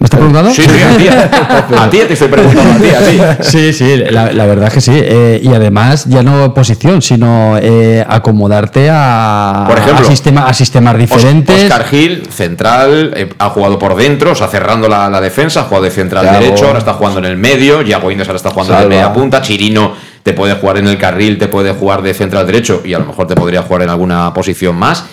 ¿Me está preguntando? Sí, sí, a ti, a, ti te estoy preguntando, a ti, a ti. Sí, sí, la, la verdad es que sí. Eh, y además, ya no posición, sino eh, acomodarte a, Por ejemplo, a, sistema, a sistemas diferentes. Oscar Gil, central, eh, ha jugado por dentro, o sea, cerrando la, la defensa, ha jugado de central derecho, ahora está jugando en el medio, Yago Indes ahora está jugando de Salva. media punta, Chirino te puede jugar en el carril, te puede jugar de central derecho y a lo mejor te podría jugar en alguna posición más.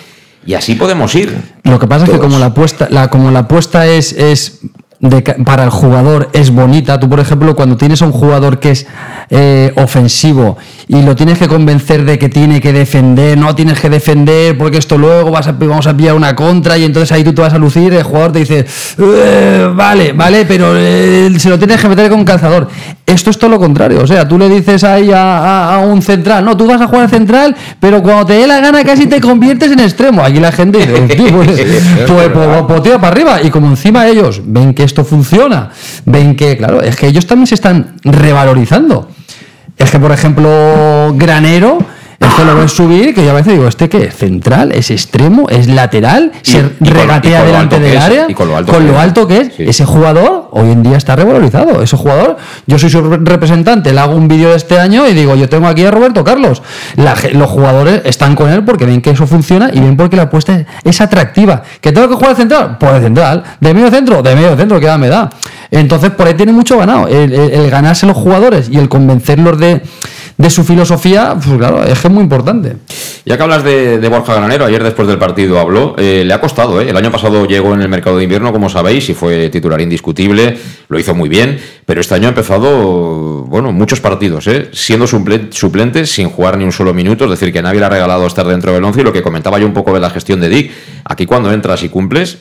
Y así podemos ir. Lo que pasa es que como la apuesta, la, como la apuesta es, es de para el jugador es bonita, tú por ejemplo cuando tienes a un jugador que es eh, ofensivo y lo tienes que convencer de que tiene que defender, no tienes que defender porque esto luego vas a, vamos a pillar una contra y entonces ahí tú te vas a lucir, el jugador te dice, "Eh, vale, vale, pero eh, se lo tienes que meter con calzador. Esto es todo lo contrario, o sea, tú le dices ahí a, a- a un central, no, tú vas a jugar central, pero cuando te dé la gana casi te conviertes en extremo. Aquí la gente dice, "Hostia, pues, pues, pues, pues para arriba. Y como encima ellos ven que esto funciona, ven que, claro, es que ellos también se están revalorizando. Es que, por ejemplo, Granero, es que lo ves subir, que yo a veces digo, ¿este qué? ¿Es central? ¿Es extremo? ¿Es lateral? Y- ¿Se y regatea con delante del área? y con lo alto con que lo es. alto que es. Sí. Ese jugador hoy en día está revalorizado. Ese jugador, yo soy su re- representante, le hago un vídeo de este año y digo, yo tengo aquí a Roberto Carlos. La los jugadores están con él porque ven que eso funciona y ven porque la apuesta es, atractiva. ¿Que tengo que jugar central? Pues de central. ¿De medio centro? De medio centro, que edad me da. Entonces, por ahí tiene mucho ganado. El, el- el ganarse los jugadores y el convencerlos de, de su filosofía, pues claro, es que es muy importante. Ya que hablas de, Borja Granero, ayer después del partido habló, eh, le ha costado, ¿eh? El año pasado llegó en el mercado de invierno, como sabéis, y fue titular indiscutible, lo hizo muy bien, pero este año ha empezado, bueno, muchos partidos, ¿eh? Siendo suple- suplente, sin jugar ni un solo minuto, es decir, que nadie le ha regalado estar dentro del once, y lo que comentaba yo un poco de la gestión de Dick, aquí cuando entras y cumples,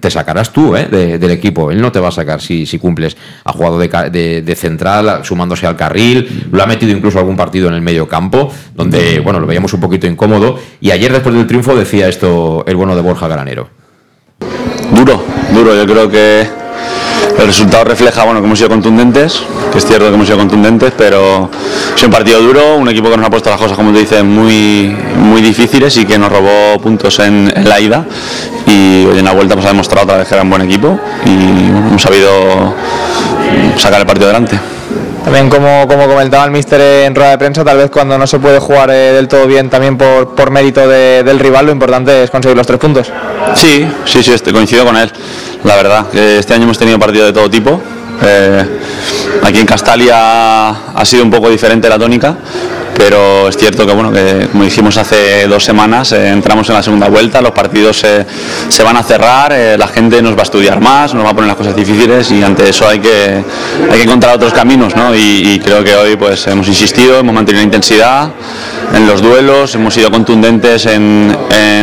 te sacarás tú ¿eh? de- del equipo. Él no te va a sacar si, si cumples. Ha jugado de, de- de central, sumándose al carril. Lo ha metido incluso algún partido en el medio campo, donde bueno, lo veíamos un poquito incómodo. Y ayer, después del triunfo, decía esto el bueno de Borja Granero. Duro, duro. Yo creo que el resultado refleja bueno, que hemos sido contundentes, que es cierto que hemos sido contundentes, pero es un partido duro, un equipo que nos ha puesto las cosas, como tú dices, muy, muy difíciles y que nos robó puntos en, la ida. Y hoy en la vuelta pues, ha demostrado otra vez que era un buen equipo y hemos sabido sacar el partido adelante. También como, como comentaba el míster en rueda de prensa, tal vez cuando no se puede jugar eh, del todo bien también por, por mérito de- del rival, lo importante es conseguir los tres puntos. Sí, sí, sí, estoy, coincido con él. La verdad, que este año hemos tenido partidos de todo tipo. Eh, aquí en Castalia ha sido un poco diferente la tónica, pero es cierto que, bueno, que como dijimos hace dos semanas, eh, entramos en la segunda vuelta, los partidos se- van a cerrar, eh, la gente nos va a estudiar más, nos va a poner las cosas difíciles y ante eso hay que, hay que encontrar otros caminos, ¿no? Y, creo que hoy pues hemos insistido, hemos mantenido la intensidad en los duelos, hemos sido contundentes en,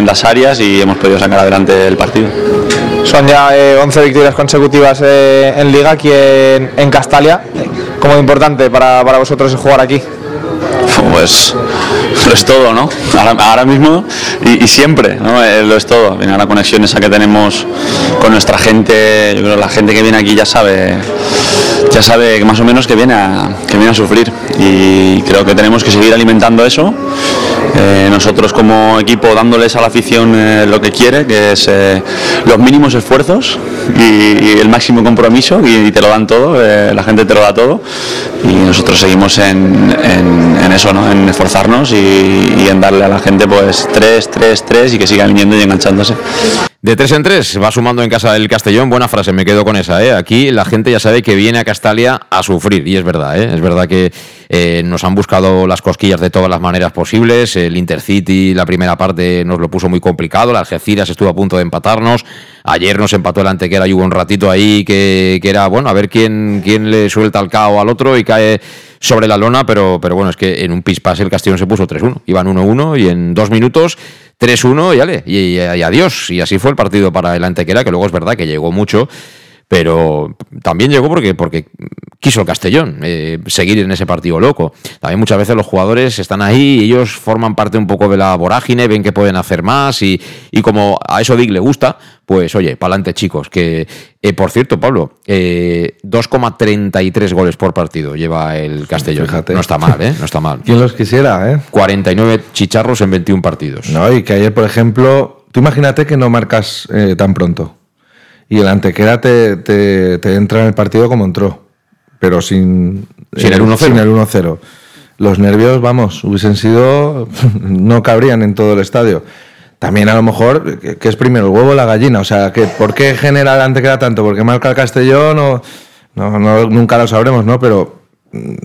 las áreas y hemos podido sacar adelante el partido. Son ya eh, 11 victorias consecutivas eh, en Liga aquí en, Castalia. ¿Cómo importante para, para vosotros jugar aquí? Pues lo es todo, ¿no? Ahora, mismo y, siempre, ¿no? Eh, lo es todo. La conexión esa que tenemos con nuestra gente, yo creo que la gente que viene aquí ya sabe, ya sabe que más o menos que viene a, que viene a sufrir y creo que tenemos que seguir alimentando eso. Eh, nosotros como equipo dándoles a la afición eh, lo que quiere, que es los mínimos esfuerzos y, el máximo compromiso y, te lo dan todo, eh, la gente te lo da todo y nosotros seguimos en, eso, ¿no? en esforzarnos y, en darle a la gente pues 3, 3, 3 y que sigan viniendo y enganchándose. De tres en tres, va sumando en casa del Castellón. Buena frase, me quedo con esa. ¿eh? Aquí la gente ya sabe que viene a Castalia a sufrir, y es verdad. ¿eh? Es verdad que eh, nos han buscado las cosquillas de todas las maneras posibles. El Intercity, la primera parte, nos lo puso muy complicado. La Algeciras estuvo a punto de empatarnos. Ayer nos empató el Antequera y hubo un ratito ahí que, que era, bueno, a ver quién, quién le suelta el cao al otro y cae sobre la lona, pero, pero bueno, es que en un pispás el Castellón se puso 3-1. Iban 1-1 y en dos minutos 3-1 y, y adiós. Y así fue el partido para el Antequera, que luego es verdad que llegó mucho, pero también llegó porque, porque quiso el Castellón eh, seguir en ese partido loco. También muchas veces los jugadores están ahí, ellos forman parte un poco de la vorágine, ven que pueden hacer más y, y como a eso Dick le gusta, pues oye, pa'lante chicos, que eh, por cierto, Pablo, eh, 2,33 goles por partido lleva el Castellón. Fíjate. No está mal, ¿eh? No está mal. ¿Quién los quisiera, eh? 49 chicharros en 21 partidos. No, y que ayer, por ejemplo, tú imagínate que no marcas eh, tan pronto. Y el antequera te, te, te entra en el partido como entró. Pero sin, Sin el 1-0. Sin el 1-0. Los nervios, vamos, hubiesen sido. no cabrían en todo el estadio. También a lo mejor, que, que es primero el huevo o la gallina. O sea, que ¿por qué genera el antequera tanto? ¿Porque marca el Castellón o.? No, no, nunca lo sabremos, ¿no? Pero mm,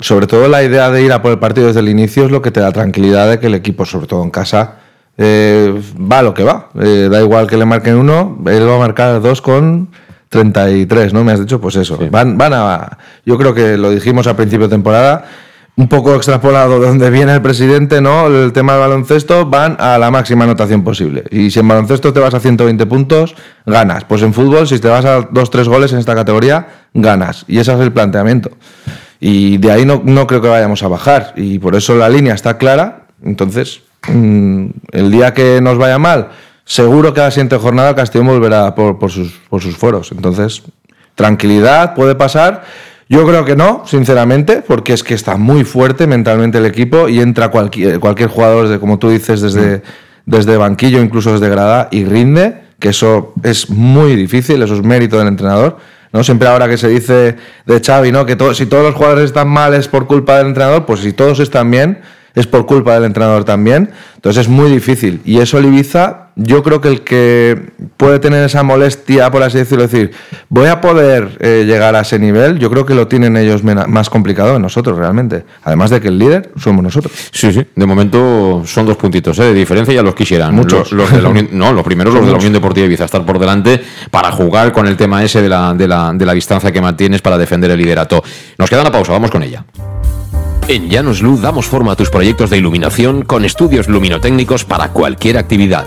sobre todo la idea de ir a por el partido desde el inicio es lo que te da tranquilidad de que el equipo, sobre todo en casa, eh, va lo que va. Eh, da igual que le marquen uno, él va a marcar dos con 33, ¿no? Me has dicho, pues eso. Van, van a. Yo creo que lo dijimos a principio de temporada. Un poco extrapolado de donde viene el presidente, ¿no? El tema del baloncesto, van a la máxima anotación posible. Y si en baloncesto te vas a 120 puntos, ganas. Pues en fútbol, si te vas a 2-3 goles en esta categoría, ganas. Y ese es el planteamiento. Y de ahí no, no creo que vayamos a bajar. Y por eso la línea está clara. Entonces, mm, el día que nos vaya mal, seguro que a la siguiente jornada Castellón volverá por, por sus, por sus fueros. Entonces, tranquilidad, puede pasar. Yo creo que no, sinceramente, porque es que está muy fuerte mentalmente el equipo y entra cualquier, cualquier jugador, desde, como tú dices, desde, desde banquillo, incluso desde grada, y rinde, que eso es muy difícil, eso es mérito del entrenador. ¿no? Siempre ahora que se dice de Xavi, ¿no? que to- si todos los jugadores están mal es por culpa del entrenador, pues si todos están bien es por culpa del entrenador también. Entonces es muy difícil. Y eso el yo creo que el que puede tener esa molestia, por así decirlo, decir, voy a poder eh, llegar a ese nivel, yo creo que lo tienen ellos más complicado que nosotros realmente. Además de que el líder somos nosotros. Sí, sí. De momento son dos puntitos ¿eh? de diferencia, ya los quisieran. Muchos. Los, los de la Unión- no, los primeros los de la. Unión Deportiva Ibiza, estar por delante para jugar con el tema ese de la, de la, de la distancia que mantienes para defender el liderato. Nos queda una pausa, vamos con ella. En Llanos Luz damos forma a tus proyectos de iluminación con estudios luminotécnicos para cualquier actividad.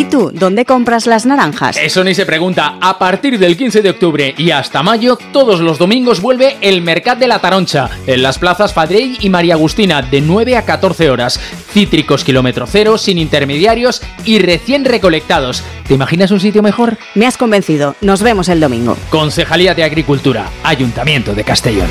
¿Y tú, dónde compras las naranjas? Eso ni se pregunta. A partir del 15 de octubre y hasta mayo, todos los domingos vuelve el Mercat de la Taroncha, en las plazas Fadrey y María Agustina, de 9 a 14 horas. Cítricos kilómetro cero, sin intermediarios y recién recolectados. ¿Te imaginas un sitio mejor? Me has convencido. Nos vemos el domingo. Concejalía de Agricultura, Ayuntamiento de Castellón.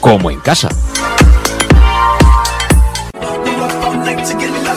como en casa.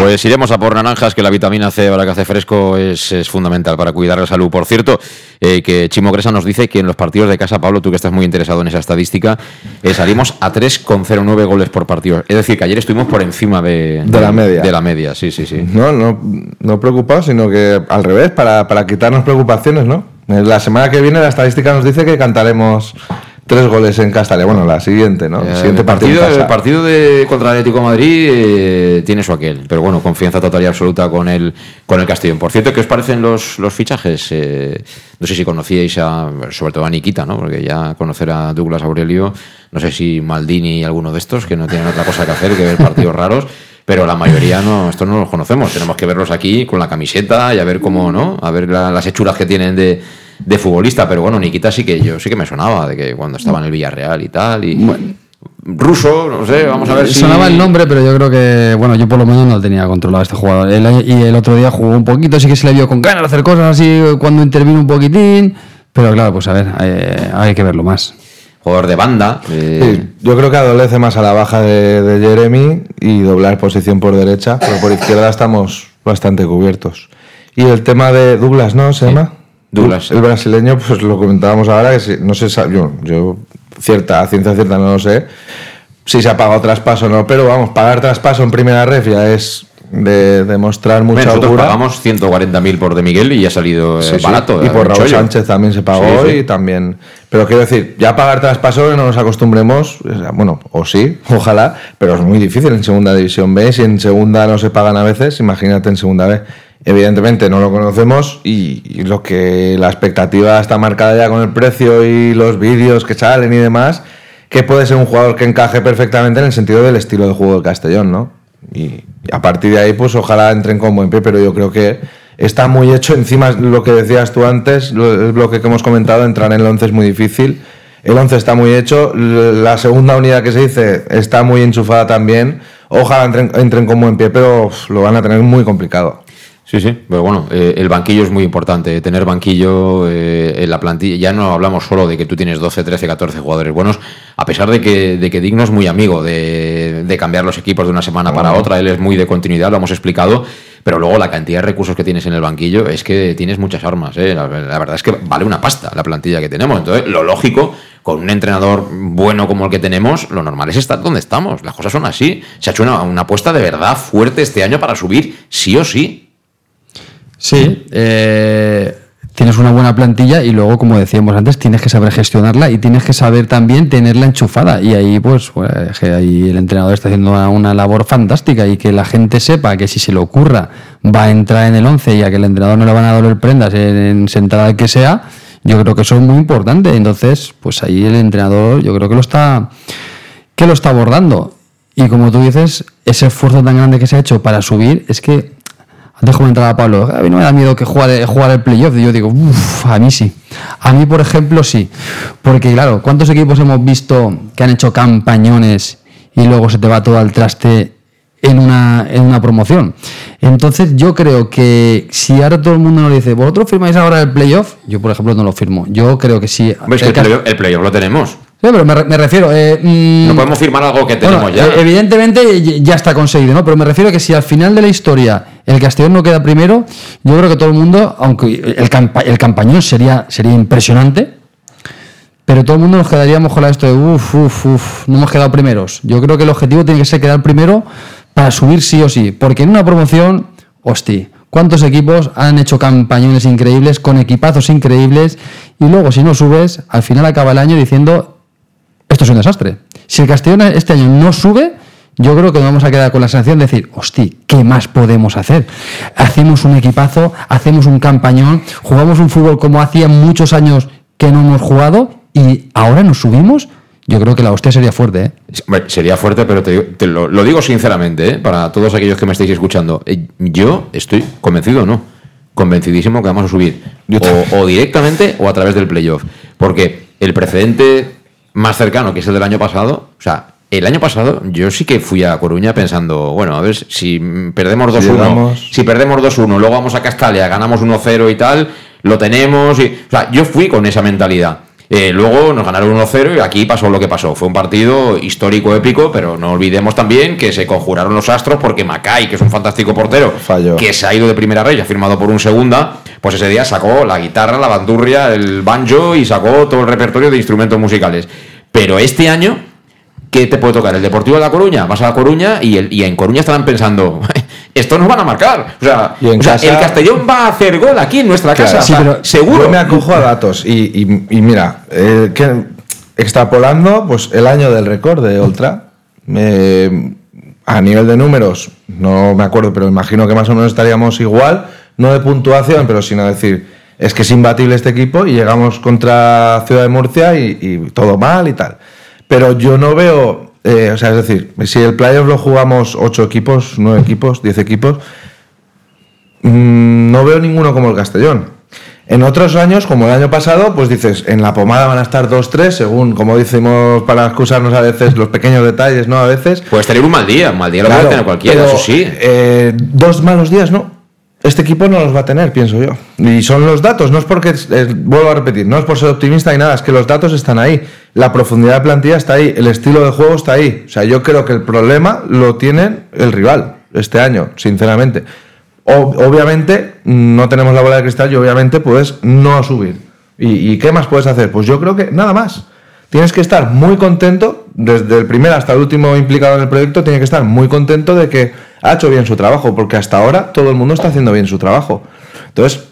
Pues iremos a por naranjas, que la vitamina C ahora que hace fresco es, es fundamental para cuidar la salud. Por cierto, eh, que Chimo Gresa nos dice que en los partidos de casa, Pablo, tú que estás muy interesado en esa estadística, eh, salimos a 3,09 goles por partido. Es decir, que ayer estuvimos por encima de, De la media. De la media, sí, sí, sí. No, no, no preocupados, sino que al revés, para, para quitarnos preocupaciones, ¿no? La semana que viene la estadística nos dice que cantaremos tres goles en Castalia. Bueno, la siguiente, ¿no? Eh, siguiente el partido, en casa. el partido de contra el Atlético de Madrid eh, tiene su aquel, pero bueno, confianza total y absoluta con el con el Castellón. Por cierto, ¿qué os parecen los, los fichajes? Eh, no sé si conocíais a, sobre todo a Nikita, ¿no? Porque ya conocer a Douglas Aurelio, no sé si Maldini y alguno de estos que no tienen otra cosa que hacer que ver partidos raros. Pero la mayoría no, estos no los conocemos. Tenemos que verlos aquí con la camiseta y a ver cómo, ¿no? A ver la- las hechuras que tienen de, de futbolista. Pero bueno, Nikita sí que yo sí que me sonaba de que cuando estaba en el Villarreal y tal. Y ruso, no sé, vamos a ver si. Sonaba el nombre, pero yo creo que, bueno, yo por lo menos no lo tenía controlado este jugador. Él- y el otro día jugó un poquito, sí que se le vio con ganas de hacer cosas así cuando intervino un poquitín. Pero claro, pues a ver, eh, hay que verlo más. Jugador de banda. eh, Sí, yo creo que adolece más a la baja de, de Jeremy y doblar posición por derecha, pero por izquierda estamos bastante cubiertos. Y el tema de Douglas, ¿no? ¿Se llama? Douglas. El brasileño, pues lo comentábamos ahora, que si- no sé, yo, yo cierta, ciencia cierta no lo sé, si se ha pagado traspaso o no, pero vamos, pagar traspaso en primera ref ya es de demostrar mucha nosotros pagamos 140.000 por De Miguel y ha salido eh, sí. barato. Y por Raúl chollo. Sánchez también se pagó Sí, y también. Pero quiero decir, ya pagar traspaso que no nos acostumbremos, bueno, o sí, ojalá, pero es muy difícil en segunda división B. Si en segunda no se pagan a veces, imagínate en segunda B. Evidentemente no lo conocemos y, y lo que la expectativa está marcada ya con el precio y los vídeos que salen y demás, que puede ser un jugador que encaje perfectamente en el sentido del estilo de juego del Castellón, ¿no? Y, a partir de ahí, pues ojalá entren con buen pie, pero yo creo que está muy hecho. Encima, lo que decías tú antes, el bloque que hemos comentado, entrar en el 11 es muy difícil. El 11 está muy hecho. La segunda unidad que se dice está muy enchufada también. Ojalá entren, entren con buen pie, pero lo van a tener muy complicado. Sí, sí, pero bueno, eh, el banquillo es muy importante. Tener banquillo eh, en la plantilla. Ya no hablamos solo de que tú tienes 12, 13, 14 jugadores buenos, a pesar de que, de que Digno es muy amigo de, de cambiar los equipos de una semana para otra. Él es muy de continuidad, lo hemos explicado. Pero luego la cantidad de recursos que tienes en el banquillo es que tienes muchas armas. ¿eh? La, la verdad es que vale una pasta la plantilla que tenemos. Entonces, lo lógico, con un entrenador bueno como el que tenemos, lo normal es estar donde estamos. Las cosas son así. Se ha hecho una, una apuesta de verdad fuerte este año para subir, sí o sí. Sí, eh, tienes una buena plantilla y luego, como decíamos antes, tienes que saber gestionarla y tienes que saber también tenerla enchufada. Y ahí, pues, pues, ahí el entrenador está haciendo una, labor fantástica y que la gente sepa que si se le ocurra va a entrar en el 11 y a que el entrenador no le van a doler prendas en, en sentada que sea, yo creo que eso es muy importante. Entonces, pues ahí el entrenador, yo creo que lo está, que lo está abordando. Y como tú dices, ese esfuerzo tan grande que se ha hecho para subir es que antes comentaba Pablo, a mí no me da miedo que jugar, jugar el playoff. Y yo digo, uff, a mí sí. A mí, por ejemplo, sí. Porque, claro, ¿cuántos equipos hemos visto que han hecho campañones y luego se te va todo al traste en una, en una promoción? Entonces, yo creo que si ahora todo el mundo nos dice, vosotros firmáis ahora el playoff, yo, por ejemplo, no lo firmo. Yo creo que sí. Hombre, es que el playoff, el lo tenemos. Sí, pero me, re- me refiero. eh, mm, No podemos firmar algo que bueno, tenemos ya. eh, Evidentemente ya está conseguido, ¿no? Pero me refiero a que si al final de la historia el Castellón no queda primero, yo creo que todo el mundo, aunque el, campa- el campañón sería, sería impresionante, pero todo el mundo nos quedaríamos con esto de uff, uff, uff, no hemos quedado primeros. Yo creo que el objetivo tiene que ser quedar primero para subir sí o sí, porque en una promoción, hostia, ¿cuántos equipos han hecho campañones increíbles con equipazos increíbles y luego si no subes, al final acaba el año diciendo esto es un desastre. Si el Castellón este año no sube, yo creo que nos vamos a quedar con la sensación de decir, hostia, ¿qué más podemos hacer? Hacemos un equipazo, hacemos un campañón, jugamos un fútbol como hacía muchos años que no hemos jugado y ahora nos subimos. Yo creo que la hostia sería fuerte, ¿eh? Sería fuerte, pero te, digo- te lo, lo digo sinceramente, ¿eh? para todos aquellos que me estéis escuchando. Eh, Yo estoy convencido, no, convencidísimo que vamos a subir. O, o directamente o a través del playoff. Porque el precedente más cercano, que es el del año pasado, o sea, el año pasado yo sí que fui a Coruña pensando, bueno, a ver si perdemos 2-1, Si perdemos 2-1, luego vamos a Castalia, ganamos 1-0 y tal, lo tenemos. Y, o sea, yo fui con esa mentalidad. Eh, luego nos ganaron 1-0 y aquí pasó lo que pasó. Fue un partido histórico, épico, pero no olvidemos también que se conjuraron los astros porque Macay, que es un fantástico portero, que se ha ido de primera red y ha firmado por un segunda, pues ese día sacó la guitarra, la bandurria, el banjo y sacó todo el repertorio de instrumentos musicales. Pero este año, ¿qué te puede tocar? ¿El Deportivo de La Coruña? Vas a La Coruña y, el, y en Coruña estarán pensando, esto nos van a marcar. O sea, Y en o sea, casa- el Castellón va a hacer gol aquí en nuestra Claro, casa. sí, pero seguro. Yo me acojo a datos y, y- y mira, eh, que, extrapolando pues el año del récord de Ultra, eh, a nivel de números, no me acuerdo, pero imagino que más o menos estaríamos igual, no de puntuación, pero sino decir, es que es imbatible este equipo y llegamos contra Ciudad de Murcia y, y todo mal y tal. Pero yo no veo, eh, o sea, es decir, si el playoff lo jugamos 8 equipos, 9 equipos, 10 equipos, Mm, no veo ninguno como el Castellón. En otros años, como el año pasado, pues dices, en la pomada van a estar dos, tres, según, como decimos para excusarnos a veces, los pequeños detalles, ¿no? A veces. Puedes tener un mal día, un mal día lo puede Claro, tener cualquiera, pero, eso sí. eh, dos malos días, ¿no? Este equipo no los va a tener, pienso yo. Y son los datos, no es porque, eh, vuelvo a repetir, no es por ser optimista ni nada, es que los datos están ahí, la profundidad de plantilla está ahí, el estilo de juego está ahí. O sea, yo creo que el problema lo tiene el rival este año, sinceramente. Obviamente, no tenemos la bola de cristal y obviamente puedes no subir. ¿Y, y qué más puedes hacer? Pues yo creo que nada más. Tienes que estar muy contento, desde el primer hasta el último implicado en el proyecto, tiene que estar muy contento de que ha hecho bien su trabajo, porque hasta ahora todo el mundo está haciendo bien su trabajo. Entonces,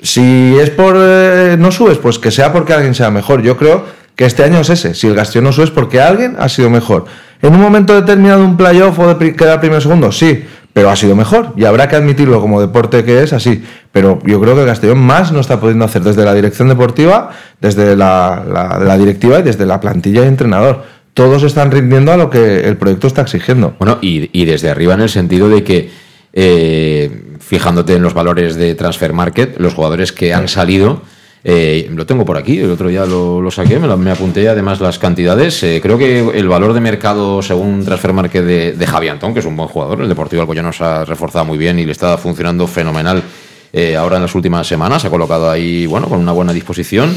si es por eh, no subes, pues que sea porque alguien sea mejor. Yo creo que este año es ese. Si el Castellón no sube es porque alguien ha sido mejor. En un momento determinado de un playoff o de quedar primero segundo, sí, pero ha sido mejor. Y habrá que admitirlo como deporte que es así. Pero yo creo que el Castellón más no está pudiendo hacer desde la dirección deportiva, desde la, la- la directiva y desde la plantilla y entrenador. Todos están rindiendo a lo que el proyecto está exigiendo. Bueno, y, y desde arriba en el sentido de que, eh, fijándote en los valores de Transfer Market, los jugadores que han salido, eh, lo tengo por aquí, el otro día lo, lo saqué, me, lo- me apunté además las cantidades. eh, creo que el valor de mercado según Transfer Market de, de Javi Antón, que es un buen jugador, el Deportivo Alcoyano se ha reforzado muy bien y le está funcionando fenomenal eh, ahora en las últimas semanas, se ha colocado ahí, bueno, con una buena disposición.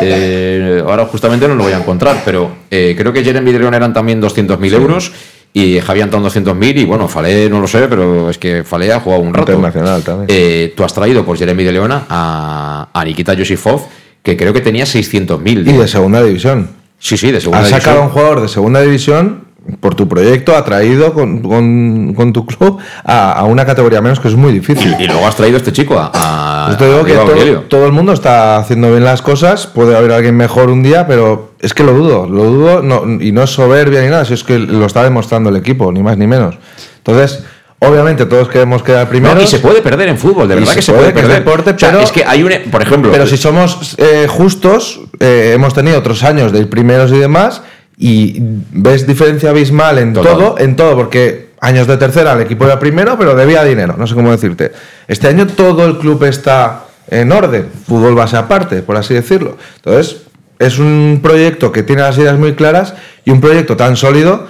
Eh, ahora justamente no lo voy a encontrar, pero eh, creo que Jeremy León eran también 200.000 euros y Javi Antón 200.000 y bueno, Falé no lo sé, pero es que Falé ha jugado un rato. Internacional también. Eh, tú has traído por Jeremy de Leona a, a Nikita Yosifov, que creo que tenía 600.000. Y de segunda división. Sí, sí, de segunda Has sacado a división. un jugador de segunda división por tu proyecto, atraído con, con, con tu club a, a una categoría menos que es muy difícil. Y luego has traído a este chico a, a, Yo te digo a que todo, el mundo está haciendo bien las cosas, puede haber alguien mejor un día, pero es que lo dudo, lo dudo, no- y no es soberbia ni nada, si es que lo está demostrando el equipo, ni más ni menos. Entonces, obviamente todos queremos quedar primero. No, y se puede perder en fútbol, de verdad se que se puede, perder. deporte, O sea, pero- es que hay un, por ejemplo, Pero si somos eh, justos, eh, hemos tenido otros años de primeros y demás, y ves diferencia abismal en Total. todo, en todo, porque años de tercera el equipo era primero, pero debía dinero, no sé cómo decirte. Este año todo el club está en orden, fútbol base aparte, por así decirlo. Entonces, es un proyecto que tiene las ideas muy claras y un proyecto tan sólido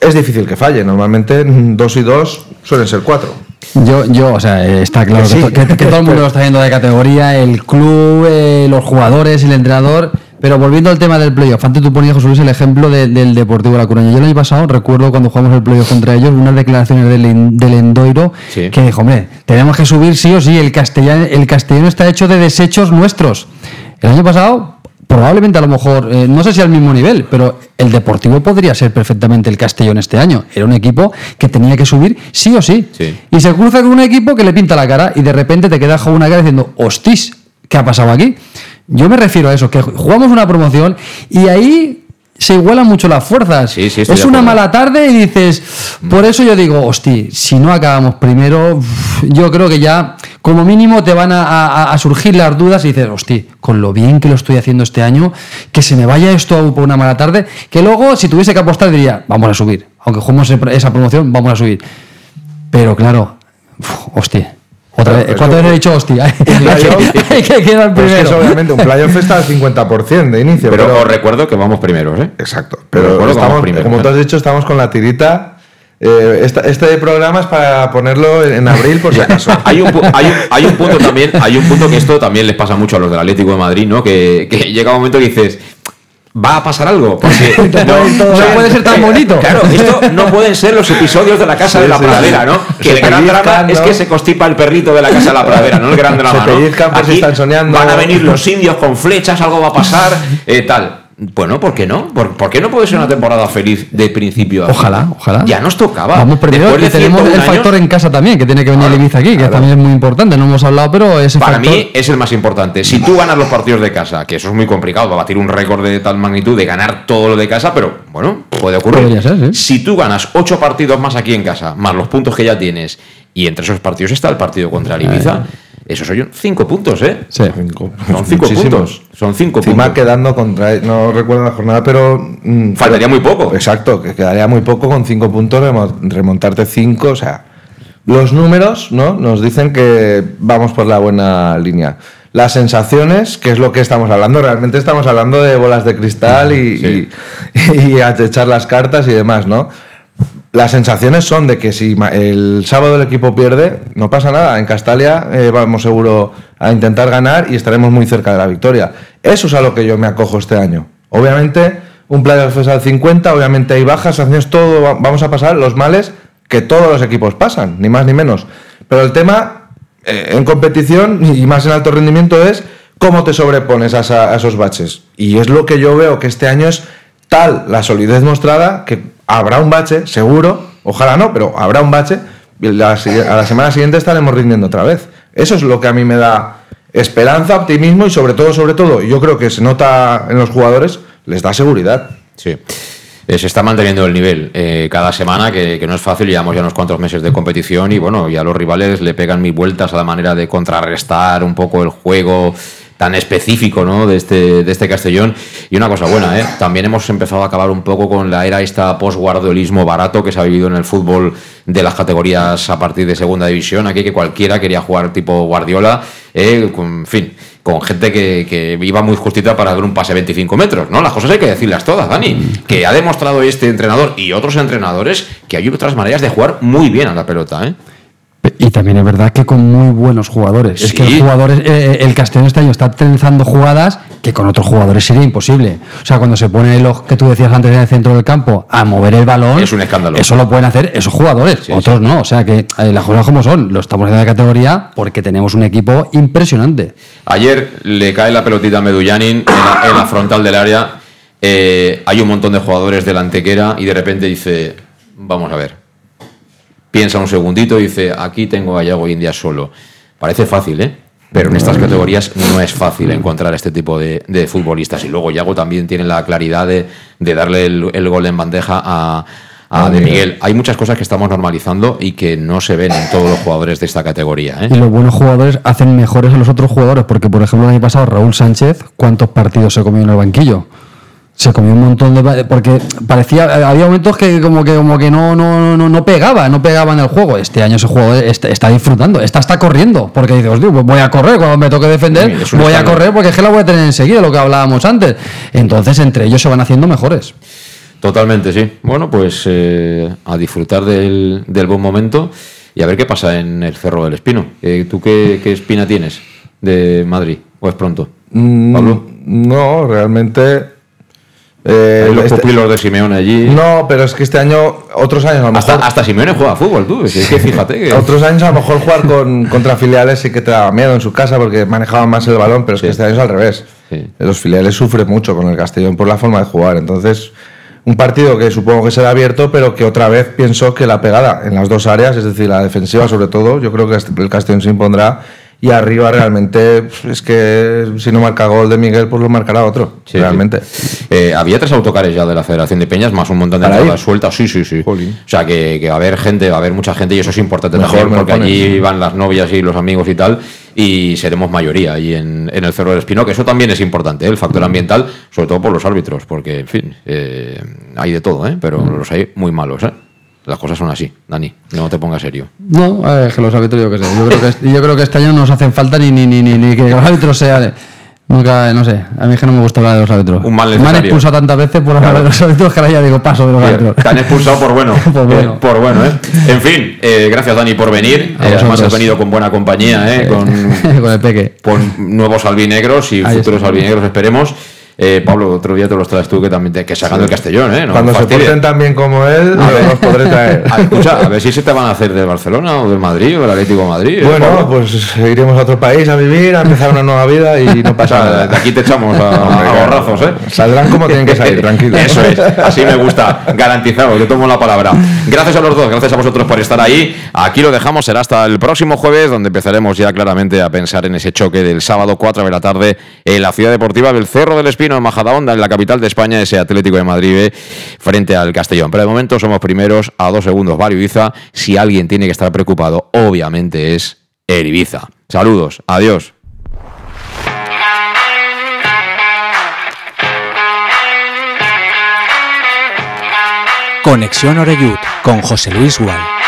es difícil que falle. Normalmente mm, dos y dos suelen ser cuatro. Yo, yo, o sea, eh, está claro Que que, sí. to- que- que todo el mundo lo está viendo de categoría, el club, eh, los jugadores, el entrenador. Pero volviendo al tema del playoff, antes tú ponías, José Luis, el ejemplo de- del Deportivo La Coruña. Yo el año pasado recuerdo cuando jugamos el playoff contra ellos, unas declaraciones del, del Endoiro Sí. que dijo, hombre, tenemos que subir sí o sí, el castellano, el castellano está hecho de desechos nuestros. El año pasado, probablemente a lo mejor, eh, no sé si al mismo nivel, pero el Deportivo podría ser perfectamente el Castellón este año. Era un equipo que tenía que subir sí o sí. Sí. Y se cruza con un equipo que le pinta la cara y de repente te quedas con una cara diciendo, hostis, ¿qué ha pasado aquí? Yo me refiero a eso, que jugamos una promoción y ahí se igualan mucho las fuerzas. Sí, es una mala tarde y dices, por eso yo digo, hosti, si no acabamos primero, yo creo que ya como mínimo te van a, a- a surgir las dudas y dices, hosti, con lo bien que lo estoy haciendo este año, que se me vaya esto por una mala tarde, que luego si tuviese que apostar diría, vamos a subir, aunque juguemos esa promoción, vamos a subir. Pero claro, uf, hostia. Otra vez, Pero ¿Cuántas eso- veces he dicho hostia? Hay que- playoff- hay que quedar es primero. obviamente un playoff está al 50% de inicio. pero, pero os recuerdo que vamos primeros, ¿eh? Exacto. Pero estamos, vamos primero, como ¿eh? tú has dicho, estamos con la tirita. Eh, esta- este programa es para ponerlo en, en abril por si acaso. hay, un, hay, un, hay un punto también, hay un punto que esto también les pasa mucho a los del Atlético de Madrid, ¿no? Que, que llega un momento que dices, va a pasar algo. Porque No puede ser tan bonito. Claro, esto no pueden ser los episodios de la casa Sí, de la sí, pradera. ¿no? Que el gran drama es que se constipa el perrito de la casa de la pradera, no el gran drama, Se ¿no? si Aquí están soñando. Van a venir los indios con flechas, algo va a pasar, eh, tal. Bueno, ¿por qué no? ¿Por, por qué no puede ser una temporada feliz de principio a fin? Ojalá, ojalá. Ya nos tocaba. Vamos primero de tenemos el 101 factor años, en casa también, que tiene que venir Ibiza aquí, que también es muy importante. No hemos hablado, pero ese Para factor... mí es el más importante. Si tú ganas los partidos de casa, que eso es muy complicado, va a batir un récord de tal magnitud de ganar todo lo de casa, pero bueno, puede ocurrir. Podría ser, sí. Si tú ganas ocho partidos más aquí en casa, más los puntos que ya tienes, y entre esos partidos está el partido contra el Ibiza, esos son cinco puntos, ¿eh? Sí. Cinco. Son cinco Muchísimos. puntos. Son cinco Encima puntos. quedando contra. No recuerdo la jornada, pero. mm, Faltaría muy poco. Exacto, que quedaría muy poco con cinco puntos, remo- remontarte cinco. O sea, los números ¿no? nos dicen que vamos por la buena línea. Las sensaciones, que es lo que estamos hablando, realmente estamos hablando de bolas de cristal y, y, y a echar las cartas y demás, ¿no? Las sensaciones son de que si el sábado el equipo pierde, no pasa nada. En Castalia eh, vamos seguro a intentar ganar y estaremos muy cerca de la victoria. Eso es a lo que yo me acojo este año. Obviamente, un playoff es al 50, obviamente hay bajas, sanciones, todo. va- Vamos a pasar los males que todos los equipos pasan, ni más ni menos. Pero el tema eh, en competición y más en alto rendimiento es cómo te sobrepones a esos baches. Y es lo que yo veo que este año es tal la solidez mostrada que habrá un bache, seguro, ojalá no, pero habrá un bache la a la semana siguiente estaremos rindiendo otra vez. Eso es lo que a mí me da esperanza, optimismo y sobre todo, sobre todo, yo creo que se nota en los jugadores, les da seguridad. Sí. Eh, se está manteniendo el nivel eh, cada semana, que, que no es fácil, llevamos ya unos cuantos meses de competición y bueno, ya los rivales le pegan mil vueltas a la manera de contrarrestar un poco el juego tan específico ¿no? de, este, de este Castellón. Y una cosa buena, ¿eh? también hemos empezado a acabar un poco con la era esta post-guardiolismo barato que se ha vivido en el fútbol de las categorías a partir de segunda división. Aquí que cualquiera quería jugar tipo Guardiola, eh, con, en fin, con gente que, que iba muy justita para dar un pase 25 metros, ¿no? Las cosas hay que decirlas todas, Dani. Que ha demostrado este entrenador y otros entrenadores que hay otras maneras de jugar muy bien a la pelota, ¿eh? Y también es verdad que con muy buenos jugadores. Es que Sí. los jugadores, eh, el Castellón este año está trenzando jugadas que con otros jugadores sería imposible. O sea, cuando se pone los que tú decías antes en el centro del campo a mover el balón, Es un escándalo. Eso lo pueden hacer esos jugadores, otros no. O sea que eh, las cosas como son, lo estamos haciendo de categoría porque tenemos un equipo impresionante. Ayer le cae la pelotita a Medullanin en la, en la frontal del área. Eh, hay un montón de jugadores de la antequera y de repente dice, vamos a ver. Piensa un segundito y dice, aquí tengo a Yago India solo. Parece fácil, ¿eh? Pero en estas categorías no es fácil encontrar este tipo de, de futbolistas. Y luego Yago también tiene la claridad de, de darle el, el gol en bandeja a, a De Miguel. Hay muchas cosas que estamos normalizando y que no se ven en todos los jugadores de esta categoría. ¿eh? Y los buenos jugadores hacen mejores a los otros jugadores, porque por ejemplo el año pasado Raúl Sánchez, ¿cuántos partidos se comió en el banquillo? Se comió un montón de porque parecía había momentos que como que como que no no no, no pegaba, no pegaba en el juego. Este año ese jugador está, está disfrutando, está está corriendo, porque dice, "Hostia, pues voy a correr cuando me toque defender, voy a correr porque es que la voy a tener enseguida lo que hablábamos antes." Entonces, entre ellos se van haciendo mejores. Totalmente, sí. Bueno, pues eh, a disfrutar del, del buen momento y a ver qué pasa en el Cerro del Espino. Eh, ¿Tú qué, qué espina tienes de Madrid? ¿O es pronto? Mm, Pablo. No, realmente. Eh, Hay los este- pupilos de Simeone allí. no, pero es que este año, otros años a lo hasta, mejor. hasta Simeone juega a fútbol, tú. Es que fíjate que... Otros años a lo mejor jugar con, contra filiales sí que te daba miedo en su casa porque manejaban más el balón, pero es que este año es al revés. Los filiales sufren mucho con el Castellón por la forma de jugar. Entonces, un partido que supongo que será abierto, pero que otra vez pienso que la pegada en las dos áreas, es decir, la defensiva sobre todo, yo creo que el Castellón se impondrá. Y arriba realmente es que si no marca gol de Miguel, pues lo marcará otro. Sí, realmente. sí. Eh, había tres autocares ya de la Federación de Peñas, más un montón de ¿Para entradas sueltas. Sí, sí, sí. O sea, que, que va a haber gente, va a haber mucha gente y eso es importante Mejor también, porque pones. allí van las novias y los amigos y tal, y seremos mayoría ahí en, en el Cerro del Espino, que eso también es importante, ¿eh? el factor ambiental, sobre todo por los árbitros, porque, en fin, eh, hay de todo, ¿eh? pero los hay muy malos. ¿eh? Las cosas son así, Dani, no te pongas serio. No, a ver, es que los árbitros yo qué sé. Yo creo que, yo creo que este año no nos hacen falta ni, ni, ni, ni, ni que los árbitros sean. Nunca, no sé, a mí es que no me gusta hablar de los árbitros. Un mal me han expulsado tantas veces por hablar de los árbitros que ahora ya digo paso de los árbitros. Te han expulsado por bueno. Por bueno. Eh, por bueno, ¿eh? En fin, eh, gracias Dani por venir. Eh, además has venido con buena compañía, ¿eh? con, Con el peque. con nuevos albinegros y Ahí futuros está. albinegros, esperemos. Eh, Pablo, otro día te los traes tú que también te, que hagan el Castellón, ¿eh? No Cuando se porten tan bien como él, A ver. los podré traer. Ah, Escucha, a ver si se te van a hacer del Barcelona o del Madrid o del Atlético de Madrid. ¿eh, Bueno, pues iremos a otro país a vivir, a empezar una nueva vida y no O pasa sea, nada. de aquí te echamos a, gorrazos, ¿eh? Saldrán como tienen que salir, tranquilo. Eso es, así me gusta, garantizado, yo tomo la palabra. Gracias a los dos, gracias a vosotros por estar ahí. Aquí lo dejamos, será hasta el próximo jueves, donde empezaremos ya claramente a pensar en ese choque del sábado 4 de la tarde en la ciudad deportiva del Cerro del Espino, en Majadahonda, en la capital de España, ese Atlético de Madrid frente al Castellón. Pero de momento somos primeros a dos segundos, Vario Ibiza. Si alguien tiene que estar preocupado, obviamente es el. Saludos, adiós. Conexión Oreyud con José Luis Gual.